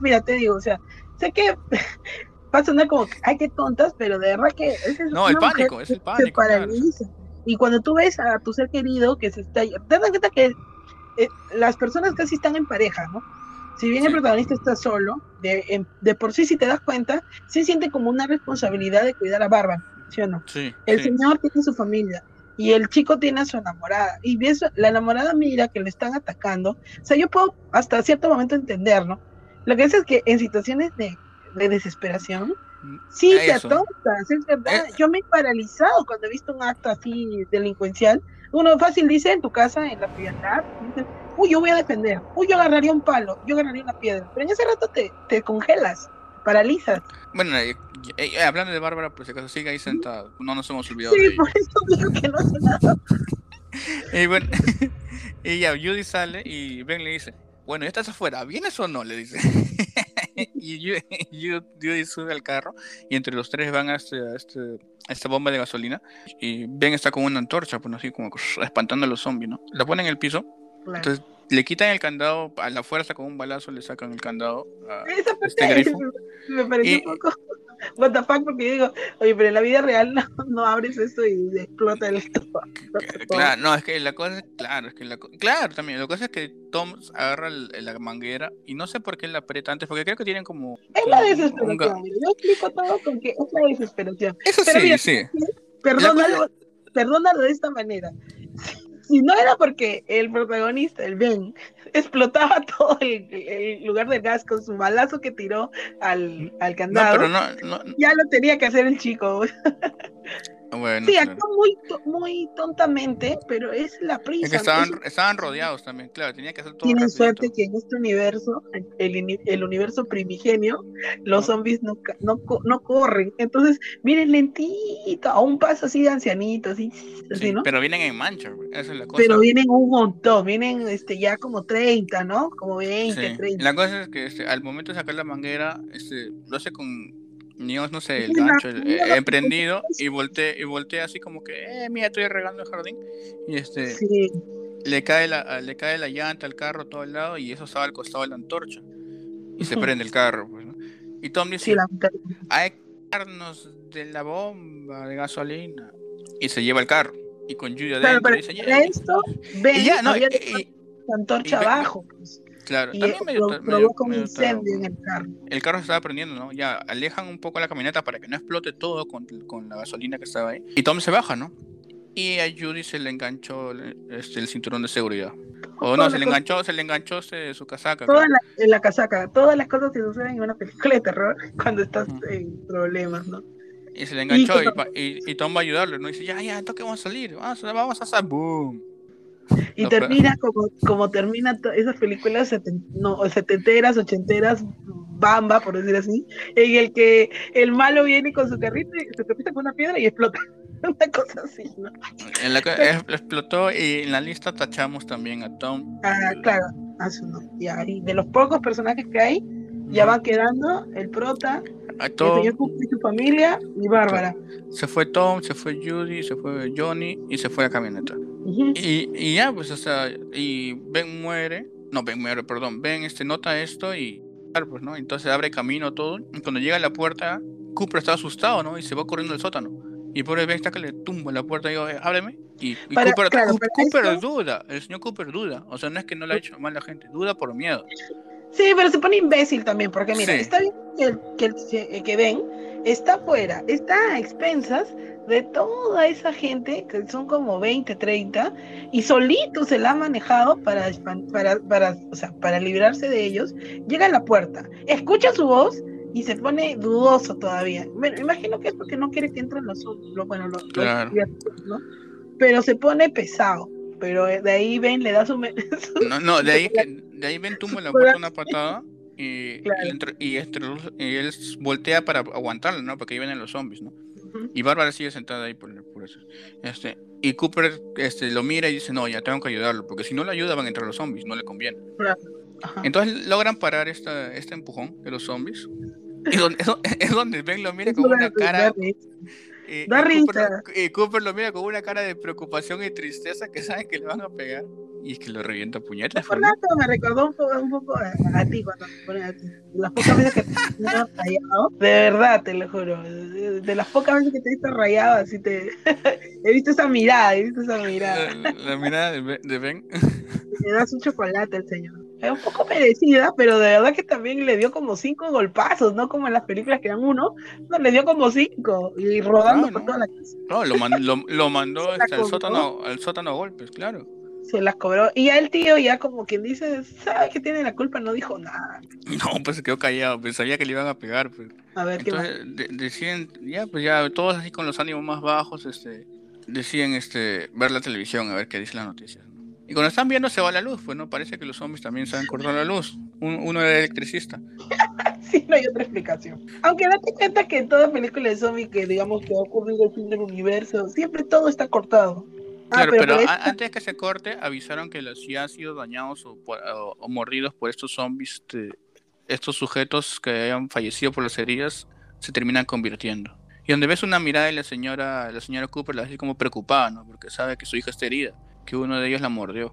mira, te digo, o sea, sé que va a sonar como, ay, qué tontas, pero de verdad que... Es no, el pánico, es el pánico. Y cuando tú ves a tu ser querido que se está... Te das cuenta que eh, las personas casi están en pareja, ¿no? Si bien el protagonista está solo, de, de, por sí, si te das cuenta, sí siente como una responsabilidad de cuidar a Bárbara, ¿sí o no? Sí, el señor tiene su familia y el chico tiene a su enamorada y ves, la enamorada mira que le están atacando. O sea, yo puedo hasta cierto momento entender, ¿no? Lo que es es que en situaciones de, de desesperación, sí te atontas, es verdad. Eh. Yo me he paralizado cuando he visto un acto así delincuencial. Uno fácil dice en tu casa, en la frialdad, uy, yo voy a defender, uy, yo agarraría un palo, yo agarraría una piedra, pero en ese rato te, te congelas, paralizas. Bueno, eh, eh, hablando de Bárbara, pues acaso sigue ahí sentada, no nos hemos olvidado sí, de ella. por eso digo que no hace nada. y bueno, y ya, Judy sale y Ben le dice, bueno, ya estás afuera, ¿vienes o no? Le dice. y Judy sube al carro y entre los tres van a, este, a, este, a esta bomba de gasolina y Ben está con una antorcha, pues así como espantando a los zombies, ¿no? La ponen en el piso entonces le quitan el candado a la fuerza con un balazo, le sacan el candado a Esa este grifo. Me, parece un poco what the fuck, porque digo, oye, pero en la vida real no, no abres esto y explota el Claro, no, es que la cosa es, claro, es que la, claro, también, la cosa es que Tom agarra la manguera y no sé por qué la aprieta antes, porque creo que tienen como... Es la desesperación, yo explico todo con que es la desesperación. Eso sí, sí. Perdónalo, perdónalo de esta manera si no era porque el protagonista, el Ben, explotaba todo el, lugar del gas con su balazo que tiró al, al candado, ya lo tenía que hacer el chico. sí, actuó muy, muy tontamente, pero es la prisa. Es que estaban, estaban rodeados también, claro, tenía que hacer todo. Tienen suerte que en este universo, el, el universo primigenio, los zombies no, no, no, corren. Entonces, vienen lentito, a un paso así de ancianitos, así, así ¿no? Pero vienen en mancha, esa es la cosa. Pero vienen un montón, vienen este, ya como 30, ¿no? Como 20, 30. La cosa es que este, al momento de sacar la manguera, este, lo hace con Nios, no sé, el gancho eh, emprendido y volteé, y volteé así como que, eh, mira, estoy regando el jardín. Y este, le, cae la, le cae la llanta al carro todo el lado y eso estaba al costado de la antorcha. Y se prende el carro. Pues, Y Tom dice, hay que darnos de la bomba de gasolina. Y se lleva el carro. Y con Judy adentro. dice, esto, ven, y ya, no, y, la antorcha abajo. Pues. Claro, también medio, provoca un incendio en el carro. El carro estaba prendiendo, ¿no? Ya alejan un poco la camioneta para que no explote todo con, con la gasolina que estaba ahí. Y Tom se baja, ¿no? Y a Judy se le enganchó este, el cinturón de seguridad. O no, se le enganchó, se le enganchó este, su casaca. Toda la, en la casaca, todas las cosas que suceden en una película de terror cuando estás en problemas, ¿no? Y se le enganchó y, y, Tom va a ayudarle, ¿no? Y dice, ya, ya, entonces vamos a salir, vamos, vamos a hacer boom. Y termina como, como termina esas películas no, setenteras, ochenteras, bamba, por decir así, en el que el malo viene con su carrito, y se carrito con una piedra y explota. Una cosa así, ¿no? En la, explotó y en la lista tachamos también a Tom. Ah, claro, a su Ya, y de los pocos personajes que hay, ya van quedando el prota, el señor y su familia y Bárbara. Se fue Tom, se fue Judy, se fue Johnny y se fue la camioneta y, y, ya, pues, o sea, y Ben muere, no, Ben muere, perdón, Ben este, nota esto y, pues, ¿no? Entonces abre camino todo. Y cuando llega a la puerta, Cooper está asustado, ¿no? Y se va corriendo al sótano. Y por el Ben está que le tumba la puerta y digo, eh, hábleme. Y, Cooper, Cooper duda, el señor Cooper duda. O sea, no es que no le ha hecho mal la gente, duda por miedo. Sí, pero se pone imbécil también, porque mira, está bien que, que, que, Ben está afuera, está a expensas de toda esa gente, que son como 20, 30, y solito se la ha manejado para, para, para, o sea, para librarse de ellos, llega a la puerta, escucha su voz y se pone dudoso todavía. Bueno, imagino que es porque no quiere que entren los, los bueno, los, Claro. ¿no? Pero se pone pesado. Pero de ahí ven, le da su, me- su- No, no, de ahí, de ahí ven tumba la puerta una patada y, Claro. y, entre- y este- y él voltea para aguantarlo, ¿no? Porque ahí vienen los zombies, ¿no? Y Bárbara sigue sentada ahí por, por eso. Este, y Cooper este, lo mira y dice, no, ya tengo que ayudarlo, porque si no lo ayuda van a entrar los zombies, no le conviene. Ajá. Entonces logran parar esta, este empujón de los zombies. Y donde, es, donde- Ben lo mira con una cara... Y, Da risa. lo, y Cooper lo mira con una cara de preocupación y tristeza que sabe que le van a pegar. Y es que lo revienta puñetas. Fernando me recordó un poco, un poco a, ti cuando. Las pocas veces que te he visto rayado, de verdad te lo juro, de, las pocas veces que te he visto rayado, así te he visto esa mirada, he visto esa mirada. La, la mirada de Ben- de Ben. Le das un chocolate al señor. Es un poco merecida, pero de verdad que también le dio como cinco golpazos, no como en las películas que dan uno, no, le dio como cinco y rodando Ah, por no. toda la casa. No, lo, man- lo, lo mandó la hasta el sótano, al sótano a golpes, claro. Se las cobró. Y ya el tío, ya como quien dice, sabe que tiene la culpa, no dijo nada. No, pues se quedó callado, pues sabía que le iban a pegar. Pues. A ver qué. Entonces de- deciden, ya, pues ya, todos así con los ánimos más bajos, este, deciden este, ver la televisión, a ver qué dicen las noticias. Y cuando están viendo se va la luz, pues no parece que los zombies también saben cortar la luz. Un- uno era electricista. Sí, no hay otra explicación. Aunque date cuenta que en toda película de zombie que digamos que ha ocurrido el fin del universo, siempre todo está cortado. Ah, Claro, pero, esta- antes que se corte, avisaron que los si han sido dañados o, por- o- o mordidos por estos zombies, este, estos sujetos que hayan fallecido por las heridas, se terminan convirtiendo. Y donde ves una mirada de la señora, la señora Cooper, la así como preocupada, ¿no? Porque sabe que su hija está herida, que uno de ellos la mordió.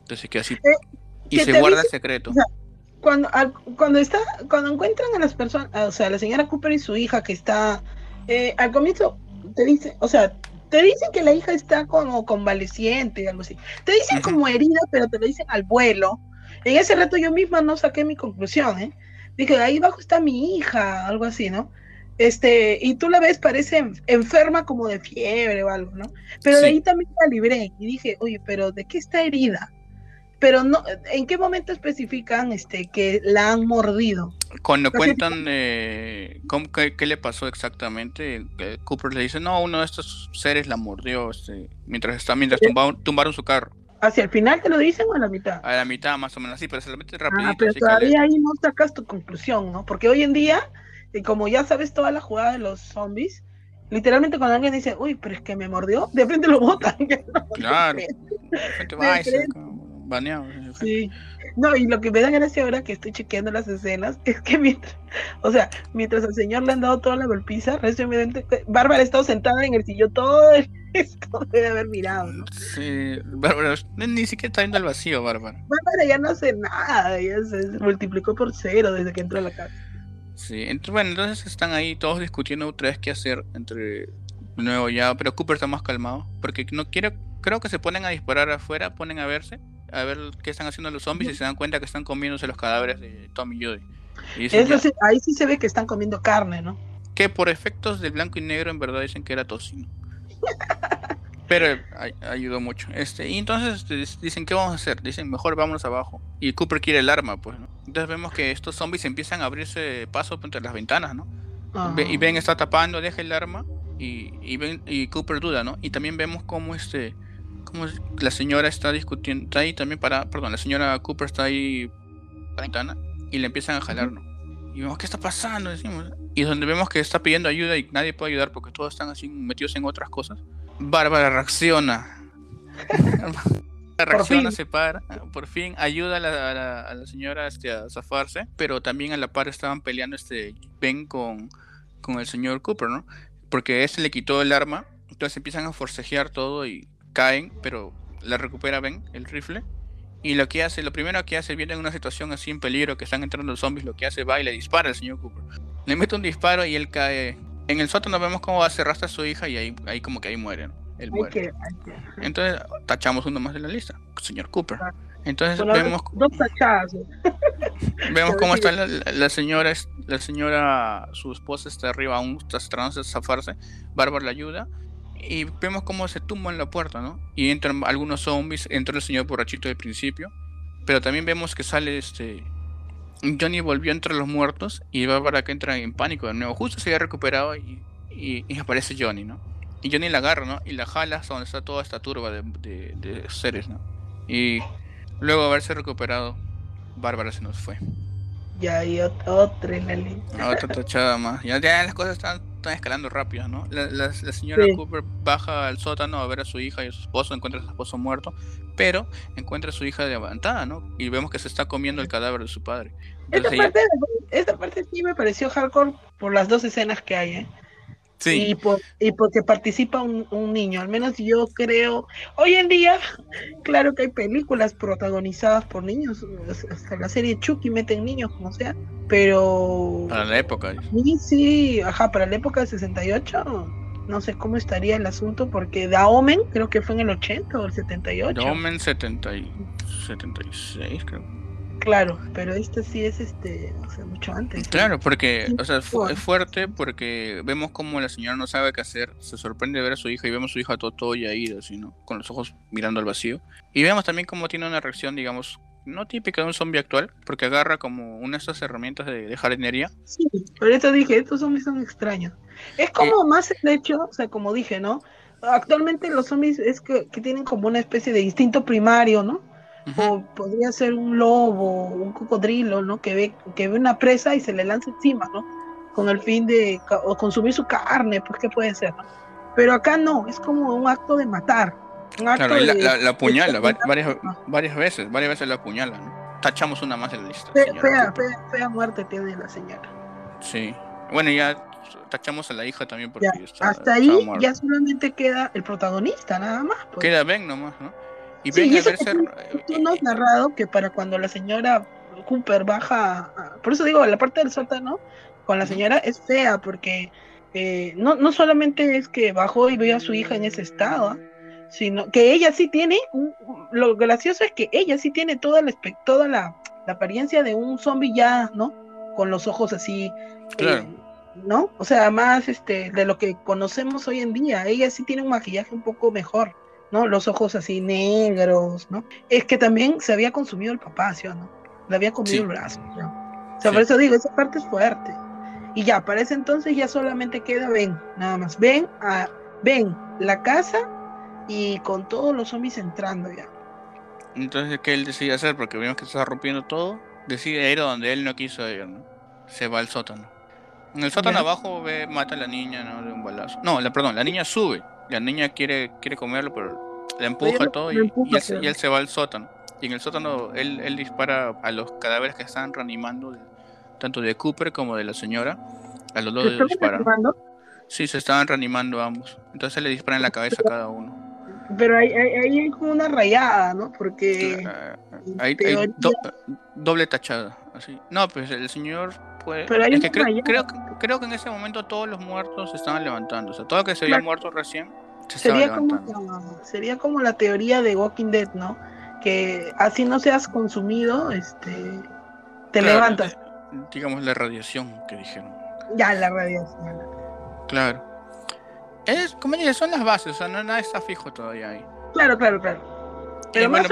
Entonces que así... Y Eh, que se guarda el secreto. o sea, cuando, al- cuando está, cuando encuentran a las personas, o sea, la señora Cooper y su hija que está, eh, al comienzo te dicen, o sea, te dicen que la hija está como convaleciente, algo así. Te dicen como herida, pero te lo dicen al vuelo. En ese rato yo misma no saqué mi conclusión, ¿eh? Dije, ahí abajo está mi hija, algo así, ¿no? Este, y tú la ves, parece en- enferma como de fiebre o algo, ¿no? Pero de Sí. ahí también la libré y dije, oye, pero ¿de qué está herida? Pero no, ¿en qué momento especifican este que la han mordido? Cuando cuentan eh, cómo- qué, qué le pasó exactamente, Cooper le dice, no, uno de estos seres la mordió este, mientras, está, mientras tumbaron, tumbaron su carro. ¿Hacia el final te lo dicen o a la mitad? A la mitad más o menos así, pero se lo mete rapidito. Ah, pero todavía ahí no sacas tu conclusión, ¿no? Porque hoy en día, eh, como ya sabes toda la jugada de los zombies, literalmente cuando alguien dice, uy, pero es que me mordió, de frente lo botan. Claro. Y baneado. Sí. No, y lo que me da gracia ahora que estoy chequeando las escenas es que mientras, o sea, mientras al señor le han dado toda la golpiza, evidente, Bárbara ha estado sentada en el sillón todo el esto debe haber mirado, ¿no? Sí, Bárbara, ni siquiera está viendo al vacío, Bárbara. Bárbara ya no hace nada, ya se multiplicó por cero desde que entró a la casa. Sí, entonces, bueno, entonces están ahí todos discutiendo otra vez qué hacer entre nuevo ya, pero Cooper está más calmado, porque no quiere, creo que se ponen a disparar afuera, ponen a verse, a ver qué están haciendo los zombies y se dan cuenta que están comiéndose los cadáveres de Tom y Judy. Y dicen Eso sí, ahí sí se ve que están comiendo carne, ¿no? que por efectos de blanco y negro en verdad dicen que era tocino. Pero ay- ayudó mucho. Este, y entonces este, dic- dicen, ¿qué vamos a hacer? Dicen, mejor vámonos abajo. Y Cooper quiere el arma, pues, ¿no? Entonces vemos que estos zombies empiezan a abrirse paso entre las ventanas, ¿no? Ve- y. Ben está tapando, deja el arma y, y, Ben- y Cooper duda, ¿no? Y también vemos cómo este cómo la señora está discutiendo, está ahí también para, perdón, la señora Cooper está ahí para la ventana y le empiezan a jalar, ¿no? Y vemos, ¿qué está pasando? Decimos. Y donde vemos que está pidiendo ayuda y nadie puede ayudar porque todos están así metidos en otras cosas. Bárbara reacciona. reacciona, se para, por fin ayuda a la, a la- a la señora este, a zafarse, pero también a la par estaban peleando este Ben con, con el señor Cooper, ¿no? Porque este le quitó el arma, entonces empiezan a forcejear todo y caen, pero la recupera Ben, el rifle. Y lo que hace, lo primero que hace, viendo en una situación así en peligro, que están entrando los zombies, lo que hace va y le dispara al señor Cooper. Le mete un disparo y él cae. En el sótano vemos cómo se arrastra a su hija y ahí, ahí como que ahí muere, ¿no? Él Hay muere. que, hay que- Entonces tachamos uno más de la lista, señor Cooper. Ah. Entonces Con vemos, dos vemos a cómo está la, señora, la señora, su esposa está arriba, aún está tratando de zafarse. Bárbara la ayuda y vemos cómo se tumba en la puerta, ¿no? Y entran algunos zombies, entra el señor borrachito del principio, pero también vemos que sale este... Johnny volvió entre los muertos y para que entra en pánico de nuevo. Justo se había recuperado y, y, aparece Johnny, ¿no? Y Johnny la agarra, ¿no? Y la jala hasta donde está toda esta turba de, de seres, ¿no? Y luego de haberse recuperado, Bárbara se nos fue. Ya hay otra en la lista. Otra tachada más. Ya, las cosas están, escalando rápido, ¿no? La, señora Cooper baja al sótano a ver a su hija y a su esposo, encuentra a su esposo muerto, pero encuentra a su hija levantada, ¿no? Y vemos que se está comiendo el cadáver de su padre. Esta, parte, esta parte sí me pareció hardcore por las dos escenas que hay, ¿eh? Y, por, y porque participa un, niño, al menos yo creo, hoy en día, claro que hay películas protagonizadas por niños, hasta la serie Chucky meten niños, como sea, pero... Para la época. Sí, sí, ajá, para la época de 68, no sé cómo estaría el asunto, porque Daomen creo que fue en el 80 o el 78. Daomen 70 y 76, creo. Claro, pero este sí es este, o sea, mucho antes. Claro, porque, o sea, es fuerte porque vemos como la señora no sabe qué hacer, se sorprende de ver a su hija y vemos a su hija todo, todo ya ida, así, ¿no? Con los ojos mirando al vacío. Y vemos también cómo tiene una reacción, digamos, no típica de un zombie actual, porque agarra como una de estas herramientas de, de jardinería. Sí, por eso dije, estos zombies son extraños. Es como más el hecho, o sea, como dije, ¿no? Actualmente los zombies es que, que tienen como una especie de instinto primario, ¿no? O podría ser un lobo, un cocodrilo, ¿no? Que ve, que ve una presa y se le lanza encima, ¿no? Con el fin de o consumir su carne, pues qué puede ser, ¿no? Pero acá no, es como un acto de matar. claro, la, apuñala varias, varias veces, varias veces la apuñala, ¿no? Tachamos una más en la lista. Fea, fea, muerte tiene la señora. Sí. Bueno, ya tachamos a la hija también porque hasta ahí ya solamente queda el protagonista, nada más. Pues. Queda Ben nomás, ¿no? Y sí, eso tú, no has narrado que para cuando la señora Cooper baja, por eso digo, la parte del sótano con la señora es fea porque eh, no, no solamente es que bajó y vio a su hija en ese estado, sino que ella sí tiene, lo gracioso es que ella sí tiene toda la, toda la, apariencia de un zombie ya, ¿no? Con los ojos así, eh, ¿no? O sea, más este, de lo que conocemos hoy en día, ella sí tiene un maquillaje un poco mejor. ¿No? Los ojos así negros, ¿no? Es que también se había consumido el papá, ¿sí o no? Le había comido el brazo, O sea, por eso digo, esa parte es fuerte. Y ya, para ese entonces ya solamente queda ven, nada más. Ven a ven la casa y con todos los zombies entrando ya. Entonces, ¿qué él decide hacer? Porque vemos que se está rompiendo todo. Decide ir a donde él no quiso ir, ¿no? Se va al sótano. En el sótano abajo ve, mata a la niña, ¿no? De un balazo. No, la, perdón, la niña sube la niña quiere, quiere comerlo, pero le empuja todo y, él, se va al sótano. Y en el sótano él, él dispara a los cadáveres que están reanimando, tanto de Cooper como de la señora. A los dos le dispara. Sí, se estaban reanimando ambos. Entonces le disparan en la cabeza a cada uno. Pero ahí hay, hay, como una rayada, ¿no? Porque. hay, doble tachada. Así. No, pues el señor pero es que creo, creo, que en ese momento todos los muertos se estaban levantando. O sea, todo lo que se había muerto recién se sería como Sería como la teoría de Walking Dead, ¿no? Que así no seas consumido, este te levantas. Eh, digamos la radiación que dijeron. Ya, la radiación. Claro. Es, como dije, son las bases, o sea, no nada está fijo todavía ahí. Claro, claro, claro. Pero bueno,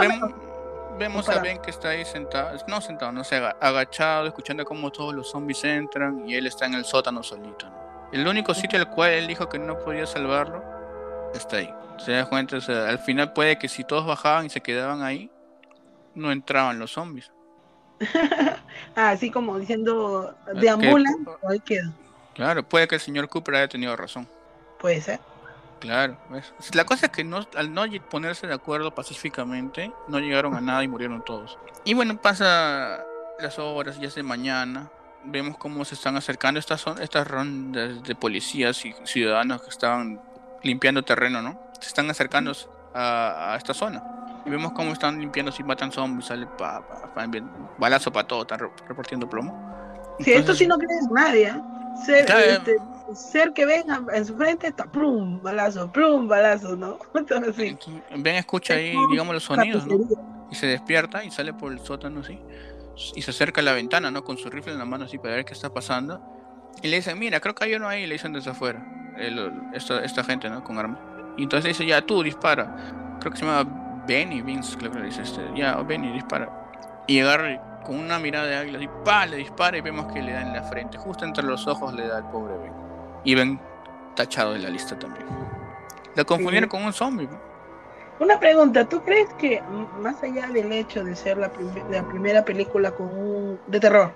Vemos a Ben que está ahí sentado, no sentado, no sé, agachado, escuchando cómo todos los zombies entran y él está en el sótano solito. El único sitio al cual él dijo que no podía salvarlo está ahí. Se da cuenta, o sea, al final puede que si todos bajaban y se quedaban ahí, no entraban los zombies. ah, así como diciendo, deambulan, ahí queda. Claro, puede que el señor Cooper haya tenido razón. Puede ser. Claro, la cosa es que no, al no ponerse de acuerdo pacíficamente, no llegaron a nada y murieron todos. Y bueno, pasa las horas, ya es de mañana, vemos cómo se están acercando estas, estas rondas de policías y ciudadanos que estaban limpiando terreno, ¿no? Se están acercando a, esta zona. Y vemos cómo están limpiando, si matan zombies, sale pa, pa, balazo para todo, están repartiendo plomo. Sí, esto sí no cree nadie, ¿eh? Ser, este, ser que venga en su frente está plum, balazo, plum, balazo, ¿no? así. Ven, escucha ahí, digamos, los sonidos, ¿no? Y se despierta y sale por el sótano así. Y se acerca a la ventana, ¿no? Con su rifle en la mano así para ver qué está pasando. Y le dicen, mira, creo que hay uno ahí, le dicen desde afuera. esta, esta gente, ¿no? Con armas. Y entonces dice, ya tú dispara. Creo que se llama Benny, Vince, creo que le dice este. Ya, Benny, dispara. Y agarra con una mirada de águila y pa, le dispara y vemos que le da en la frente. Justo entre los ojos le da al pobre Ben. Y Ben tachado de la lista también. Lo confundieron con un zombie. Una pregunta, ¿tú crees que más allá del hecho de ser la, la primera película con un, de terror,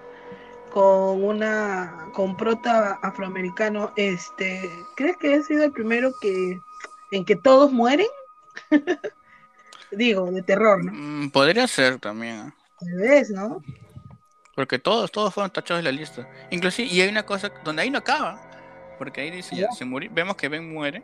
con una con prota afroamericano, este, ¿crees que ha sido el primero que en que todos mueren? Digo, de terror, ¿no? Mm, podría ser también. ¿eh? Tal vez, ¿no? Porque todos, todos fueron tachados de la lista. Inclusive, y hay una cosa donde ahí no acaba. Porque ahí dice, ya, se murió. Vemos que Ben muere.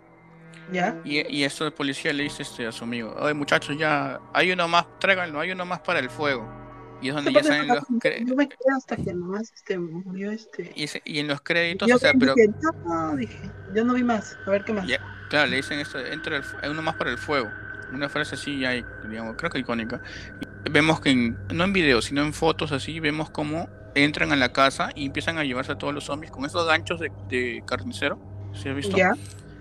¿Ya? Y, y eso el policía le dice este, a su amigo, oye muchachos, ya hay uno más, tráiganlo, hay uno más para el fuego. Y es donde ya salen los créditos. Me quedé hasta que nomás este, murió este. Y, y en los créditos, yo o sea, pero. no, dije, yo no vi más, a ver qué más. claro, le dicen esto, entra el, hay uno más para el fuego. Una frase así ya, digamos, creo que icónica vemos que no en video, sino en fotos así, vemos cómo entran a la casa y empiezan a llevarse a todos los zombies con esos ganchos de, carnicero. ¿Sí has visto? Ya.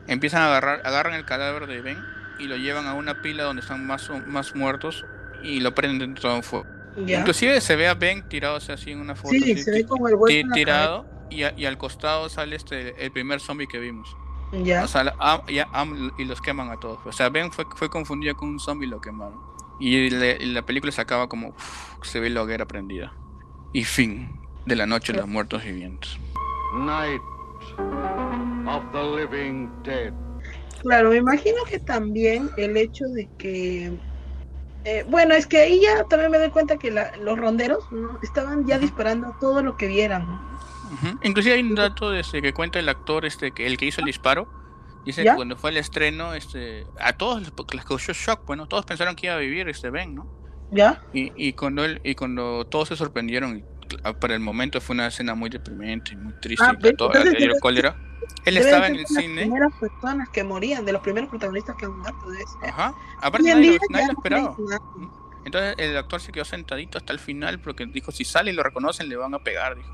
Empiezan a agarrar, agarran el cadáver de Ben y lo llevan a una pila donde están más, más muertos y lo prenden todo en fuego. Inclusive se ve a Ben tirado así en una foto. Sí, se ve como el tirado y, y, al costado sale este el primer zombie que vimos. Ya. O sea, y los queman a todos. O sea, Ben fue, fue confundido con un zombie y lo quemaron. Y la película se acaba como se ve la hoguera prendida. Y fin de la noche de los muertos vivientes. Night of the living dead. Claro, me imagino que también el hecho de que eh, bueno, es que ahí ya también me doy cuenta que los ronderos estaban ya disparando todo lo que vieran. Inclusive hay un dato desde que cuenta el actor, este, que el que hizo el disparo, Dice que cuando fue el estreno, este, a todos les causó shock, bueno, todos pensaron que iba a vivir este Ben, ¿no? ¿Ya? Y, y cuando él, y cuando todos se sorprendieron, para el momento fue una escena muy deprimente, muy triste, ah, todo, el, cólera. Él estaba en el cine. De las primeras personas que morían, de los primeros protagonistas que han muerto de ese. Ajá. Aparte nadie, nadie lo esperaba. Entonces el actor se quedó sentadito hasta el final porque dijo, si sale y lo reconocen, le van a pegar, dijo.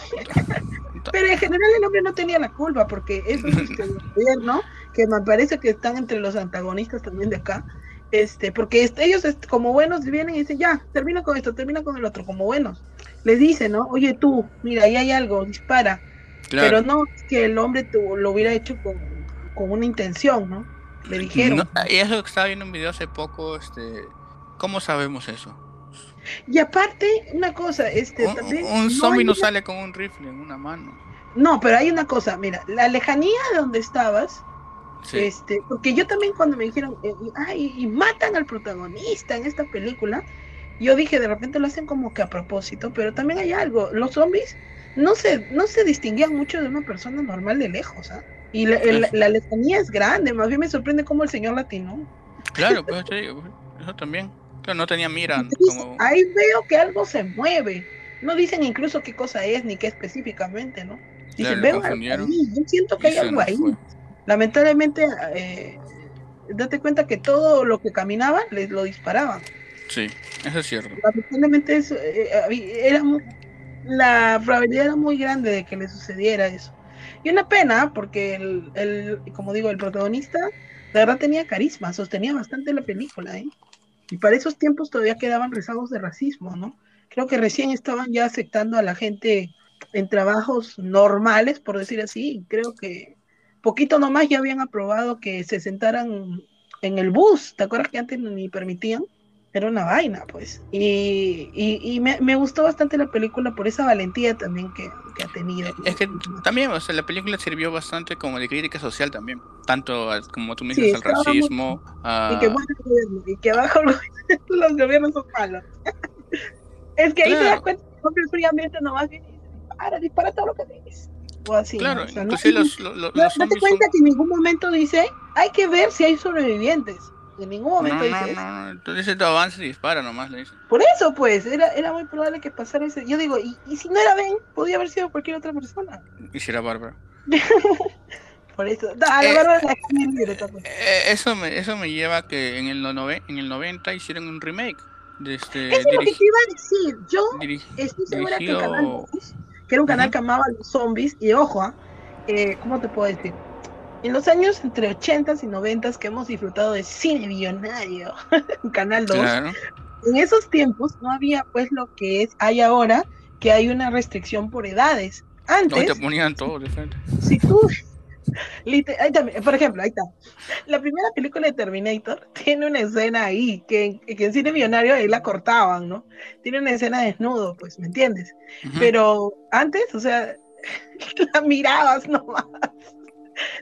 Pero en general el hombre no tenía la culpa, porque eso es este gobierno, que me parece que están entre los antagonistas también de acá, este, porque este, ellos como buenos vienen y dicen, ya, termina con esto, termina con el otro, como buenos. Les dicen, ¿no? Oye tú, mira, ahí hay algo, dispara. Pero no que el hombre lo hubiera hecho con, con una intención, ¿no? Le dijeron. y eso que estaba viendo un video hace poco, este, ¿cómo sabemos eso? Y aparte, una cosa, este un, también, un zombie no, sale con un rifle en una mano. No, pero hay una cosa, mira, la lejanía de donde estabas, este, porque yo también cuando me dijeron, eh, ay, y matan al protagonista en esta película, yo dije, de repente lo hacen como que a propósito, pero también hay algo, los zombies no se, no se distinguían mucho de una persona normal de lejos, ¿ah? Y la, la, lejanía es grande, más bien me sorprende cómo el señor latino. Claro, pues eso también no tenía mira. Ahí veo que algo se mueve. No dicen incluso qué cosa es ni qué específicamente, ¿no? Dicen, veo algo Yo siento que hay algo ahí. Lamentablemente, eh, date cuenta que todo lo que caminaba les lo disparaban. Sí, eso es cierto. Lamentablemente eso, eh, eh, era la probabilidad era muy grande de que le sucediera eso. Y una pena, porque el, el, como digo, el protagonista, de verdad tenía carisma, sostenía bastante la película, ¿eh? Y para esos tiempos todavía quedaban rezagos de racismo, ¿no? Creo que recién estaban ya aceptando a la gente en trabajos normales, por decir así. Creo que poquito nomás ya habían aprobado que se sentaran en el bus. ¿Te acuerdas que antes ni permitían? Era una vaina, pues. Y, y, me, me, gustó bastante la película por esa valentía también que, que, ha tenido. Es que también, o sea, la película sirvió bastante como de crítica social también, tanto como tú me dices, al racismo. A... Y que bueno y que abajo los, gobiernos son malos. es que ahí te das cuenta que el fríamente nomás viene y dice, dispara, dispara todo lo que dices. O así, claro, ¿no? o sea, no, los, los, los, no te cuenta que en ningún momento dice, hay que ver si hay sobrevivientes en ningún momento no, dice no, no, no, tú dices tu avance y dispara nomás, le dice. Por eso, pues, era, era muy probable que pasara ese. Yo digo, y, y si no era Ben, podía haber sido cualquier otra persona. Y si era Bárbara. Por eso, da, la eh, Bárbara la eh, eso, me, eso me lleva a que en el, nove, en el 90 hicieron un remake. De este, eso es lo que te iba a decir. Yo estoy segura que el canal que era un canal que amaba a los zombies, y ojo, ¿eh? ¿cómo te puedo decir? En los años entre 80s y 90s que hemos disfrutado de cine millonario, Canal 2, en esos tiempos no había pues lo que es, hay ahora, que hay una restricción por edades. Antes... No, te ponían todo de frente. Si tú... Ahí también, por ejemplo, ahí está. La primera película de Terminator tiene una escena ahí, que, que en cine millonario ahí la cortaban, ¿no? Tiene una escena desnudo, pues, ¿me entiendes? Pero antes, o sea, la mirabas nomás.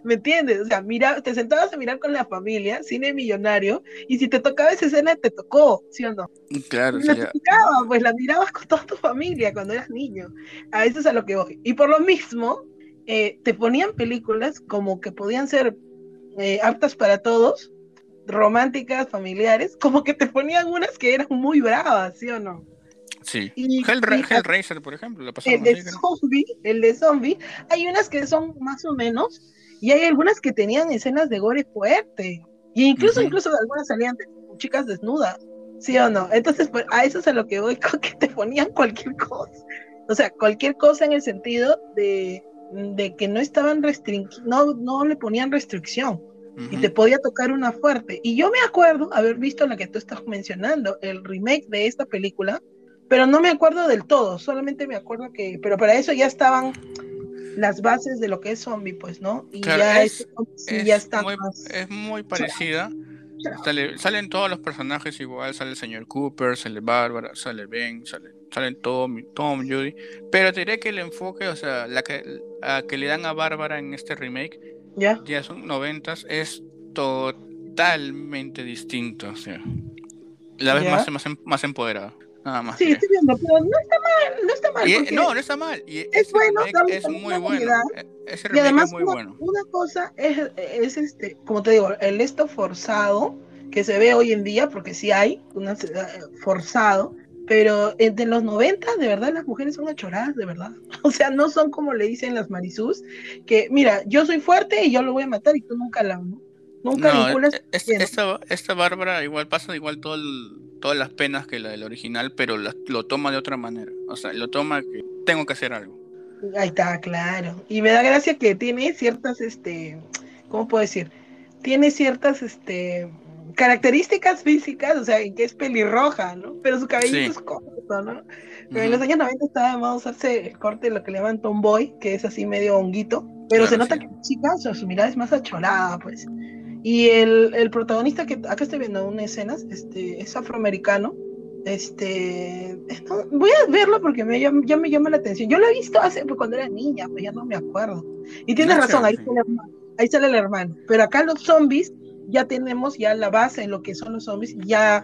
¿Me entiendes? O sea, mira, te sentabas a mirar con la familia, cine millonario, y si te tocaba esa escena, te tocó, ¿sí o no? Claro, sí. tocaba, pues la mirabas con toda tu familia cuando eras niño. A eso es a lo que voy. Y por lo mismo, eh, te ponían películas como que podían ser eh, aptas para todos, románticas, familiares, como que te ponían unas que eran muy bravas, ¿sí o no? Sí. Y, Hellraiser, por ejemplo, el de, zombie, el de zombie, hay unas que son más o menos, y hay algunas que tenían escenas de gore fuerte. Y incluso, incluso algunas salían de chicas desnudas. ¿Sí o no? Entonces, pues, a eso es a lo que voy, con que te ponían cualquier cosa. O sea, cualquier cosa en el sentido de, de que no estaban restringidos, no, no le ponían restricción. Y te podía tocar una fuerte. Y yo me acuerdo haber visto la que tú estás mencionando, el remake de esta película, pero no me acuerdo del todo, solamente me acuerdo que, pero para eso ya estaban las bases de lo que es zombie, pues, ¿no? Y ya, es, ya está muy, es muy parecida. salen todos los personajes igual, sale el señor Cooper, sale Bárbara, sale Ben, sale, salen Tom, Tom, Judy. Pero te diré que el enfoque, o sea, la que, que le dan a Bárbara en este remake, ya, ya son noventas, es totalmente distinto. O sea, la vez más, más, más empoderada. Nada más. Sí, estoy viendo, pero no está mal, no está mal. no, no está mal. Y es bueno, es muy bueno. Ese y además, es muy una, bueno. una cosa es, es, este, como te digo, el esto forzado que se ve hoy en día, porque sí hay, una, eh, forzado, pero de los 90, de verdad, las mujeres son achoradas, de verdad. O sea, no son como le dicen las Marisús, que mira, yo soy fuerte y yo lo voy a matar y tú nunca la, ¿no? Nunca no, vinculas. Es, esta, esta Bárbara igual pasa igual todo el, todas las penas que la del original, pero lo toma de otra manera. O sea, lo toma que tengo que hacer algo. Ahí está, claro. Y me da gracia que tiene ciertas, este, ¿cómo puedo decir? Tiene ciertas, este, características físicas, o sea, que es pelirroja, ¿no? Pero su cabello es corto, ¿no? Pero en los años 90 estaba de moda usarse el corte, lo que le llaman tomboy, que es así medio honguito. Pero se nota que la chica, o sea, su mirada es más acholada, pues. Y el, el, protagonista que acá estoy viendo una escena, este, es afroamericano. Este, voy a verlo porque me, ya, me llama la atención. Yo lo he visto hace pues, cuando era niña, pero ya no me acuerdo. Y tienes razón, ahí sale, ahí sale el hermano. Pero acá los zombies ya tenemos ya la base en lo que son los zombies, ya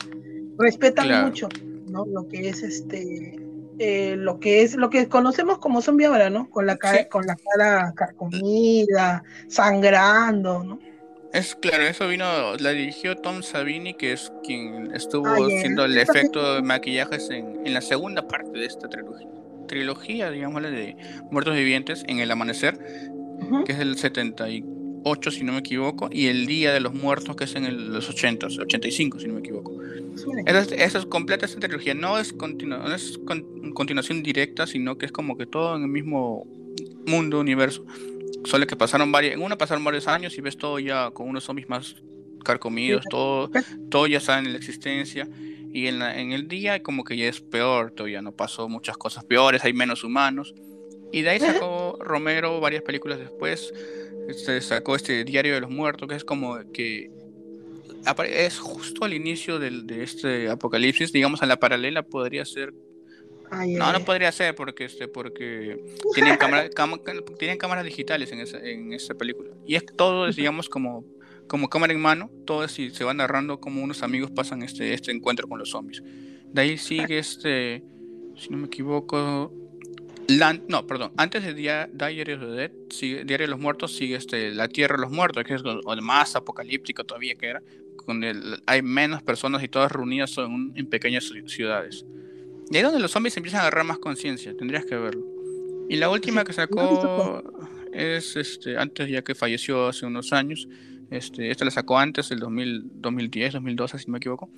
respetan mucho, ¿no? Lo que es este eh, lo que es lo que conocemos como zombie ahora, ¿no? Con la cara, con la cara carcomida, sangrando, ¿no? Es claro, eso vino, la dirigió Tom Savini, que es quien estuvo haciendo el efecto de maquillajes en, en, la segunda parte de esta trilogía, trilogía digámosle, de Muertos Vivientes en El Amanecer, que es el 78, si no me equivoco, y El Día de los Muertos, que es en el, los 80, 85, si no me equivoco. Esa es, completa esta trilogía, no es, continu, no es con, continuación directa, sino que es como que todo en el mismo mundo, universo solo que pasaron varios, en una pasaron varios años y ves todo ya con unos zombies más carcomidos, todo, todo ya está en la existencia. Y en, en el día como que ya es peor, todavía no pasó muchas cosas peores, hay menos humanos. Y de ahí sacó Romero varias películas después. Se sacó este Diario de los Muertos, que es como que es justo al inicio del, de este apocalipsis, digamos a la paralela podría ser no, no podría ser porque este, porque tienen, cámara, tienen cámaras digitales en esa, en esa película. Y es todo, digamos, como, como cámara en mano, todo y se va narrando como unos amigos pasan este, este encuentro con los zombies. De ahí sigue este, si no me equivoco, no, perdón, antes de Diario of the Dead, sigue, Diario de los Muertos, sigue este, La Tierra de los Muertos, que es el más apocalíptico todavía que era, donde hay menos personas y todas reunidas en, en pequeñas ciudades. Y ahí donde los zombies empiezan a agarrar más conciencia, tendrías que verlo. Y la última que sacó es este antes ya que falleció hace unos años. Este, esta la sacó antes, el 2000, 2010, 2012, si no me equivoco.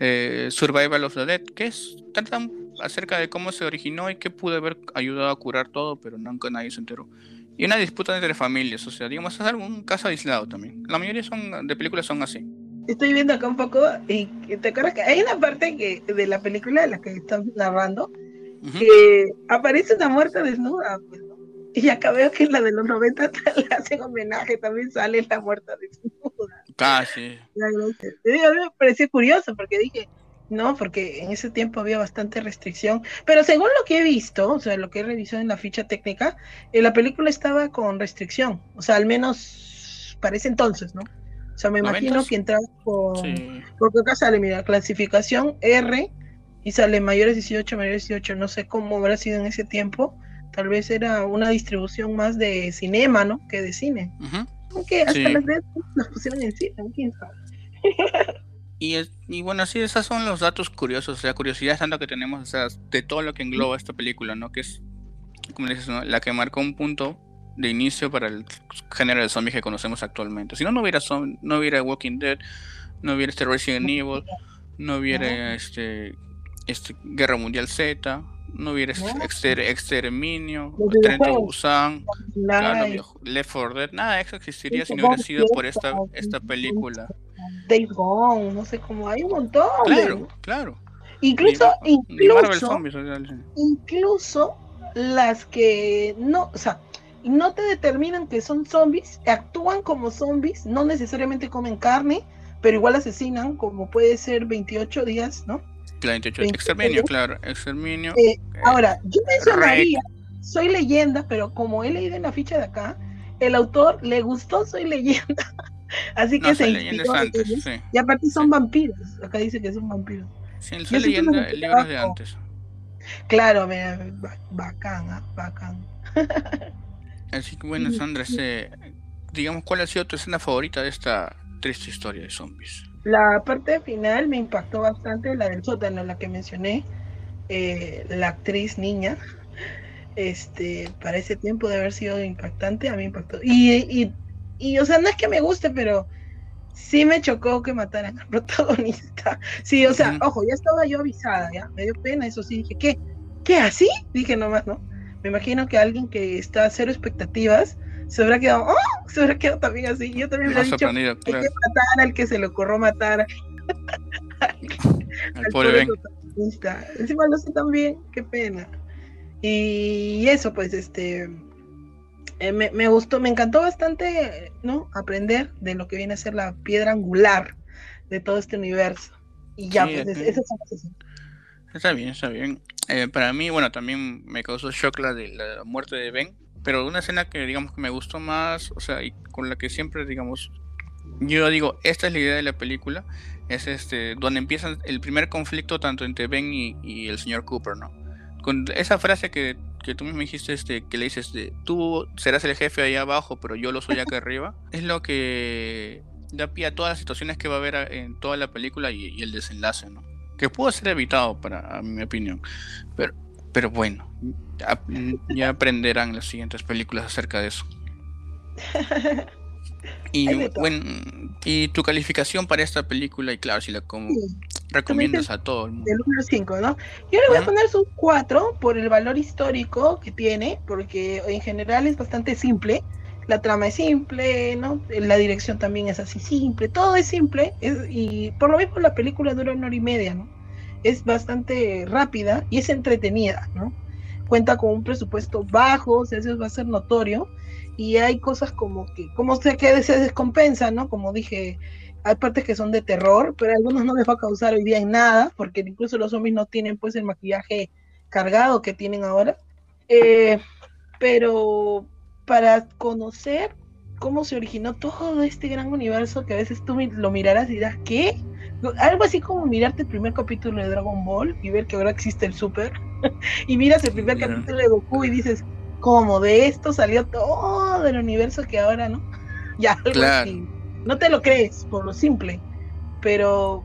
Eh, Survival of the Dead, que es trata acerca de cómo se originó y qué pudo haber ayudado a curar todo, pero nunca nadie se enteró. y una disputa entre familias, o sea, digamos, es algún caso aislado también. La mayoría son de películas son así. Estoy viendo acá un poco y te acuerdas que hay una parte que, de la película de la que estás narrando que aparece una muerta desnuda, pues, Y acá veo que en la de los 90 le hacen homenaje, también sale la muerta desnuda. Casi. A mí me pareció curioso porque dije, no, porque en ese tiempo había bastante restricción. Pero según lo que he visto, o sea, lo que he revisado en la ficha técnica, eh, la película estaba con restricción. O sea, al menos para ese entonces, ¿no? O sea, me imagino que entraba con. Porque acá sale, mira, clasificación R y sale mayores 18, mayores 18. No sé cómo habrá sido en ese tiempo. Tal vez era una distribución más de cinema, ¿no? Que de cine. Aunque hasta las veces las pusieron en cine, quién sabe. Y, y bueno, sí, esos son los datos curiosos, o sea, curiosidad tanto que tenemos, o sea, de todo lo que engloba esta película, ¿no? Que es, como dices, ¿no? la que marcó un punto de inicio para el género de zombies que conocemos actualmente. Si no, no hubiera, no hubiera Walking Dead, no hubiera este Resident Evil, no hubiera este, este Guerra Mundial Z, no hubiera Exterminio, Tren to Busan, Left 4 Dead, nada de eso existiría si no hubiera sido por esta, esta película. Days Gone, no sé cómo, hay un montón. Claro, claro. Incluso, incluso, incluso las que no, o sea, no te determinan que son zombies, actúan como zombies, no necesariamente comen carne, pero igual asesinan, como puede ser 28 días, ¿no? Claro, 28, exterminio, claro, exterminio. Eh, eh, ahora, yo mencionaría, soy leyenda, pero como he leído en la ficha de acá, el autor le gustó Soy leyenda. Así que se inspiró antes, sí. Y aparte son vampiros. Acá dice que son vampiros. Sí, Soy leyenda, el libro de antes. Claro, mira, bacán, ¿ah? bacán. Así que bueno, Sandra, digamos, ¿cuál ha sido tu escena favorita de esta triste historia de zombies? La parte final me impactó bastante, la del sótano, la que mencioné, eh, la actriz niña, este, para ese tiempo de haber sido impactante, a mí impactó. Y, y, o sea, no es que me guste, pero sí me chocó que mataran al protagonista. Sí, o sea, ojo, ya estaba yo avisada, ya, me dio pena, eso sí, dije, ¿qué? ¿Qué así? Dije nomás, ¿no? Me imagino que alguien que está a cero expectativas se habrá quedado, ¡oh! Se habrá quedado también así. Yo también me he dicho, hay que matar al que se le ocurrió matar. al, pobre Ben. Encima lo sé también, qué pena. Y eso, pues, este, eh, me, gustó, me encantó bastante, ¿no? Aprender de lo que viene a ser la piedra angular de todo este universo. Y ya, pues, eso es Está bien, está bien. Eh, para mí, bueno, también me causó shock la de la muerte de Ben, pero una escena que, digamos, que me gustó más, o sea, y con la que siempre, digamos, yo digo, esta es la idea de la película, es este, donde empieza el primer conflicto tanto entre Ben y el señor Cooper, ¿no? con esa frase que, que tú me dijiste, este, que le dices, de, tú serás el jefe ahí abajo, pero yo lo soy acá arriba, es lo que da pie a todas las situaciones que va a haber en toda la película y, el desenlace, ¿no? Que pudo ser evitado, para mi opinión. Pero, pero bueno, ya, aprenderán las siguientes películas acerca de eso. Y bueno, y tu calificación para esta película, y claro, si la como recomiendas a todo el mundo. 1 5, ¿no? Yo le voy a poner su 4 por el valor histórico que tiene, porque en general es bastante simple. La trama es simple, ¿no? La dirección también es así simple, todo es simple, y por lo mismo la película dura una hora y media, ¿no? Es bastante rápida y es entretenida, ¿no? Cuenta con un presupuesto bajo, o sea, eso va a ser notorio, y hay cosas como que, como se, que se descompensa, ¿no? Como dije, hay partes que son de terror, pero algunos no les va a causar hoy día en nada, porque incluso los zombies no tienen pues el maquillaje cargado que tienen ahora. Eh, pero para conocer cómo se originó todo este gran universo que a veces tú lo mirarás y dirás, ¿qué? Algo así como mirarte el primer capítulo de Dragon Ball y ver que ahora existe el Super, y miras el primer capítulo de Goku y dices, como de esto salió todo el universo que ahora, ¿no? Ya, algo así. No te lo crees por lo simple, pero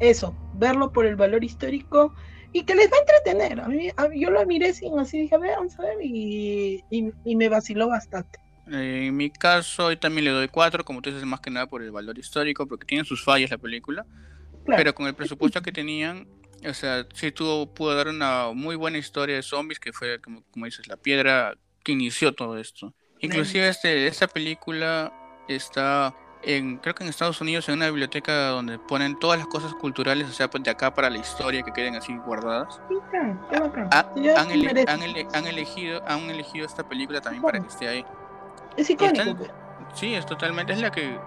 eso, verlo por el valor histórico y que les va a entretener. A mí, yo lo miré sin así, dije, a ver, vamos a ver, y, y, me vaciló bastante. En mi caso, hoy también le doy cuatro, como tú dices, más que nada por el valor histórico, porque tiene sus fallas la película, pero con el presupuesto que tenían, o sea, sí tuvo, pudo dar una muy buena historia de zombies, que fue, como, como dices, la piedra que inició todo esto. Inclusive este, esta película está en, creo que en Estados Unidos, en una biblioteca donde ponen todas las cosas culturales, o sea, pues de acá para la historia que queden así guardadas. han, elegido, han elegido esta película también para que esté ahí. Es icónico. Pues. sí, es totalmente, es la que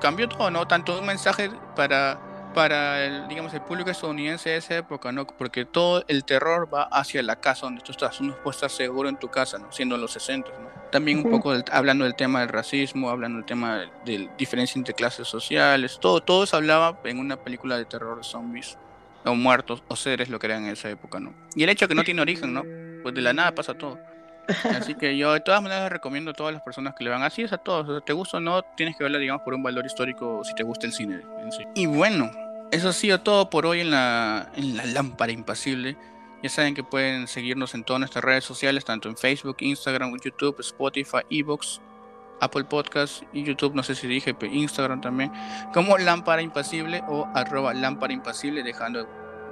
cambió todo, ¿no? Tanto un mensaje para para el, digamos, el público estadounidense de esa época, ¿no? Porque todo el terror va hacia la casa donde tú estás. Uno puede estar seguro en tu casa, ¿no? Siendo en los 60, ¿no? También un poco hablando del tema del racismo, hablando del tema de, diferencia entre clases sociales, todo, todo se hablaba en una película de terror de zombies, o muertos, o seres, lo que eran en esa época, ¿no? Y el hecho que no tiene origen, ¿no? Pues de la nada pasa todo. Así que yo de todas maneras recomiendo a todas las personas que le van así es a todos. te gusta o no, tienes que verla, digamos, por un valor histórico si te gusta el cine en sí. Y bueno, eso ha sido todo por hoy en la, en la lámpara impasible. Ya saben que pueden seguirnos en todas nuestras redes sociales, tanto en Facebook, Instagram, YouTube, Spotify, Evox, Apple Podcast y YouTube, no sé si dije, pero Instagram también, como Lámpara Impasible o arroba Lámpara Impasible, dejando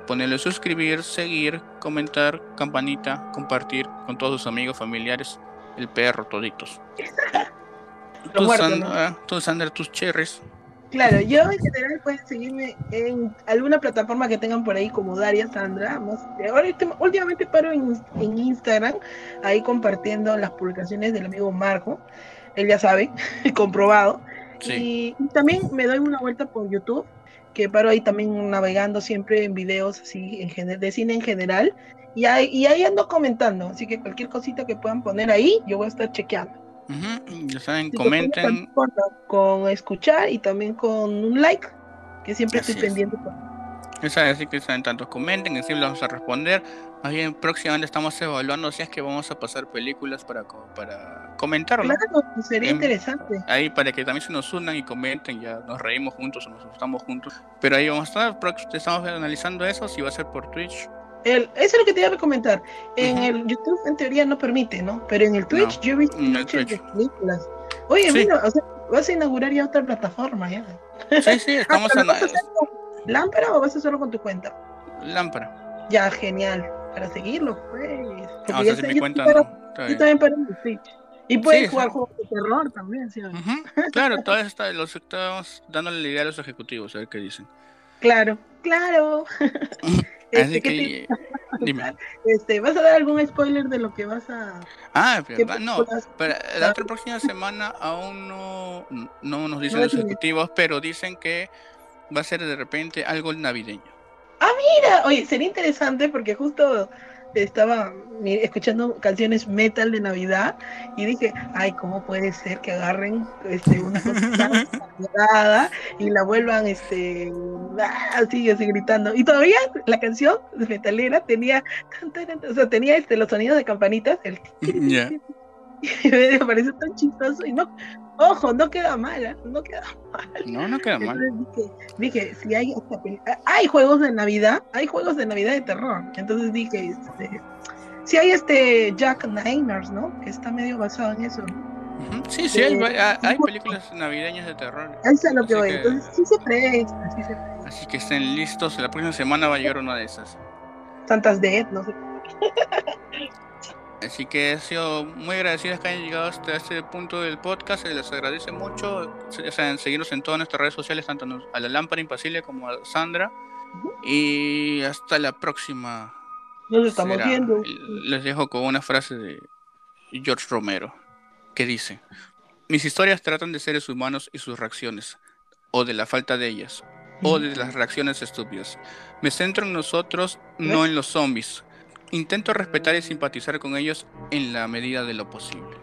ponerle suscribir, seguir, comentar, campanita, compartir con todos sus amigos, familiares, el perro, toditos. tú, Sandra, tus cherries. Claro, yo en general pueden seguirme en alguna plataforma que tengan por ahí como Daria Sandra. últimamente paro en, Instagram, ahí compartiendo las publicaciones del amigo Marco. Él ya sabe, comprobado. Y, también me doy una vuelta por YouTube, que paro ahí también navegando siempre en videos así en de cine en general. Y ahí, y ahí ando comentando, así que cualquier cosita que puedan poner ahí, yo voy a estar chequeando. Ya saben, comenten. Con escuchar y también con un like, que siempre estoy pendiente. Es así que saben, tanto comenten, que siempre vamos a responder. Más bien, próximamente estamos evaluando si es que vamos a pasar películas para, para comentarlo. Claro, sería em, interesante. Ahí para que también se nos unan y comenten, ya nos reímos juntos o nos gustamos juntos. Pero ahí vamos a estar, estamos analizando eso, si va a ser por Twitch eso es lo que te iba a comentar. En el YouTube, en teoría, no permite, ¿no? Pero en el Twitch, yo he visto películas. Oye, mira, o sea, vas a inaugurar ya otra plataforma, ya. Sí, sí, estamos ah, ¿Lámpara o vas a hacerlo con tu cuenta? Lámpara. Ya, genial. Para seguirlo, pues. Vamos a hacer mi cuenta, no. Yo también para el Twitch. Y puedes jugar juegos de terror también, ¿sí? Claro, todo está, los estamos dándole la idea a los ejecutivos, a ver qué dicen. Claro, claro. Así este, que, dime. Este, ¿Vas a dar algún spoiler de lo que vas a... Ah, no, pero la otra próxima semana aún no, no nos dicen los ejecutivos, pero dicen que va a ser de repente algo navideño. Ah, mira, oye, sería interesante porque justo estaba escuchando canciones metal de Navidad y dije, ay, ¿cómo puede ser que agarren este, una cosa y la vuelvan este, así, así gritando? Y todavía la canción metalera tenía, o sea, tenía este, los sonidos de campanitas, el... Y me parece tan chistoso y no, Ojo, no queda mala, ¿eh? no queda mal. No, no queda mal. Dije, dije, si hay hay juegos de Navidad, hay juegos de Navidad de terror. Entonces dije, este, si hay este Jack Nightmares, ¿no? Que está medio basado en eso. Sí, sí, hay, hay, películas navideñas de terror. Eso es lo que voy. Entonces sí se presta, sí se presta. Así que estén listos, la próxima semana va a llegar una de esas. Santas Dead, no sé. Así que he sido muy agradecidos que hayan llegado hasta este punto del podcast. Se les agradece mucho. Ya saben, seguirnos en todas nuestras redes sociales, tanto a la Lámpara Impasible como a Sandra. Y hasta la próxima. Nos estamos viendo. Les dejo con una frase de George Romero que dice: Mis historias tratan de seres humanos y sus reacciones, o de la falta de ellas, o de las reacciones estúpidas. Me centro en nosotros, no en los zombies Intento respetar y simpatizar con ellos en la medida de lo posible.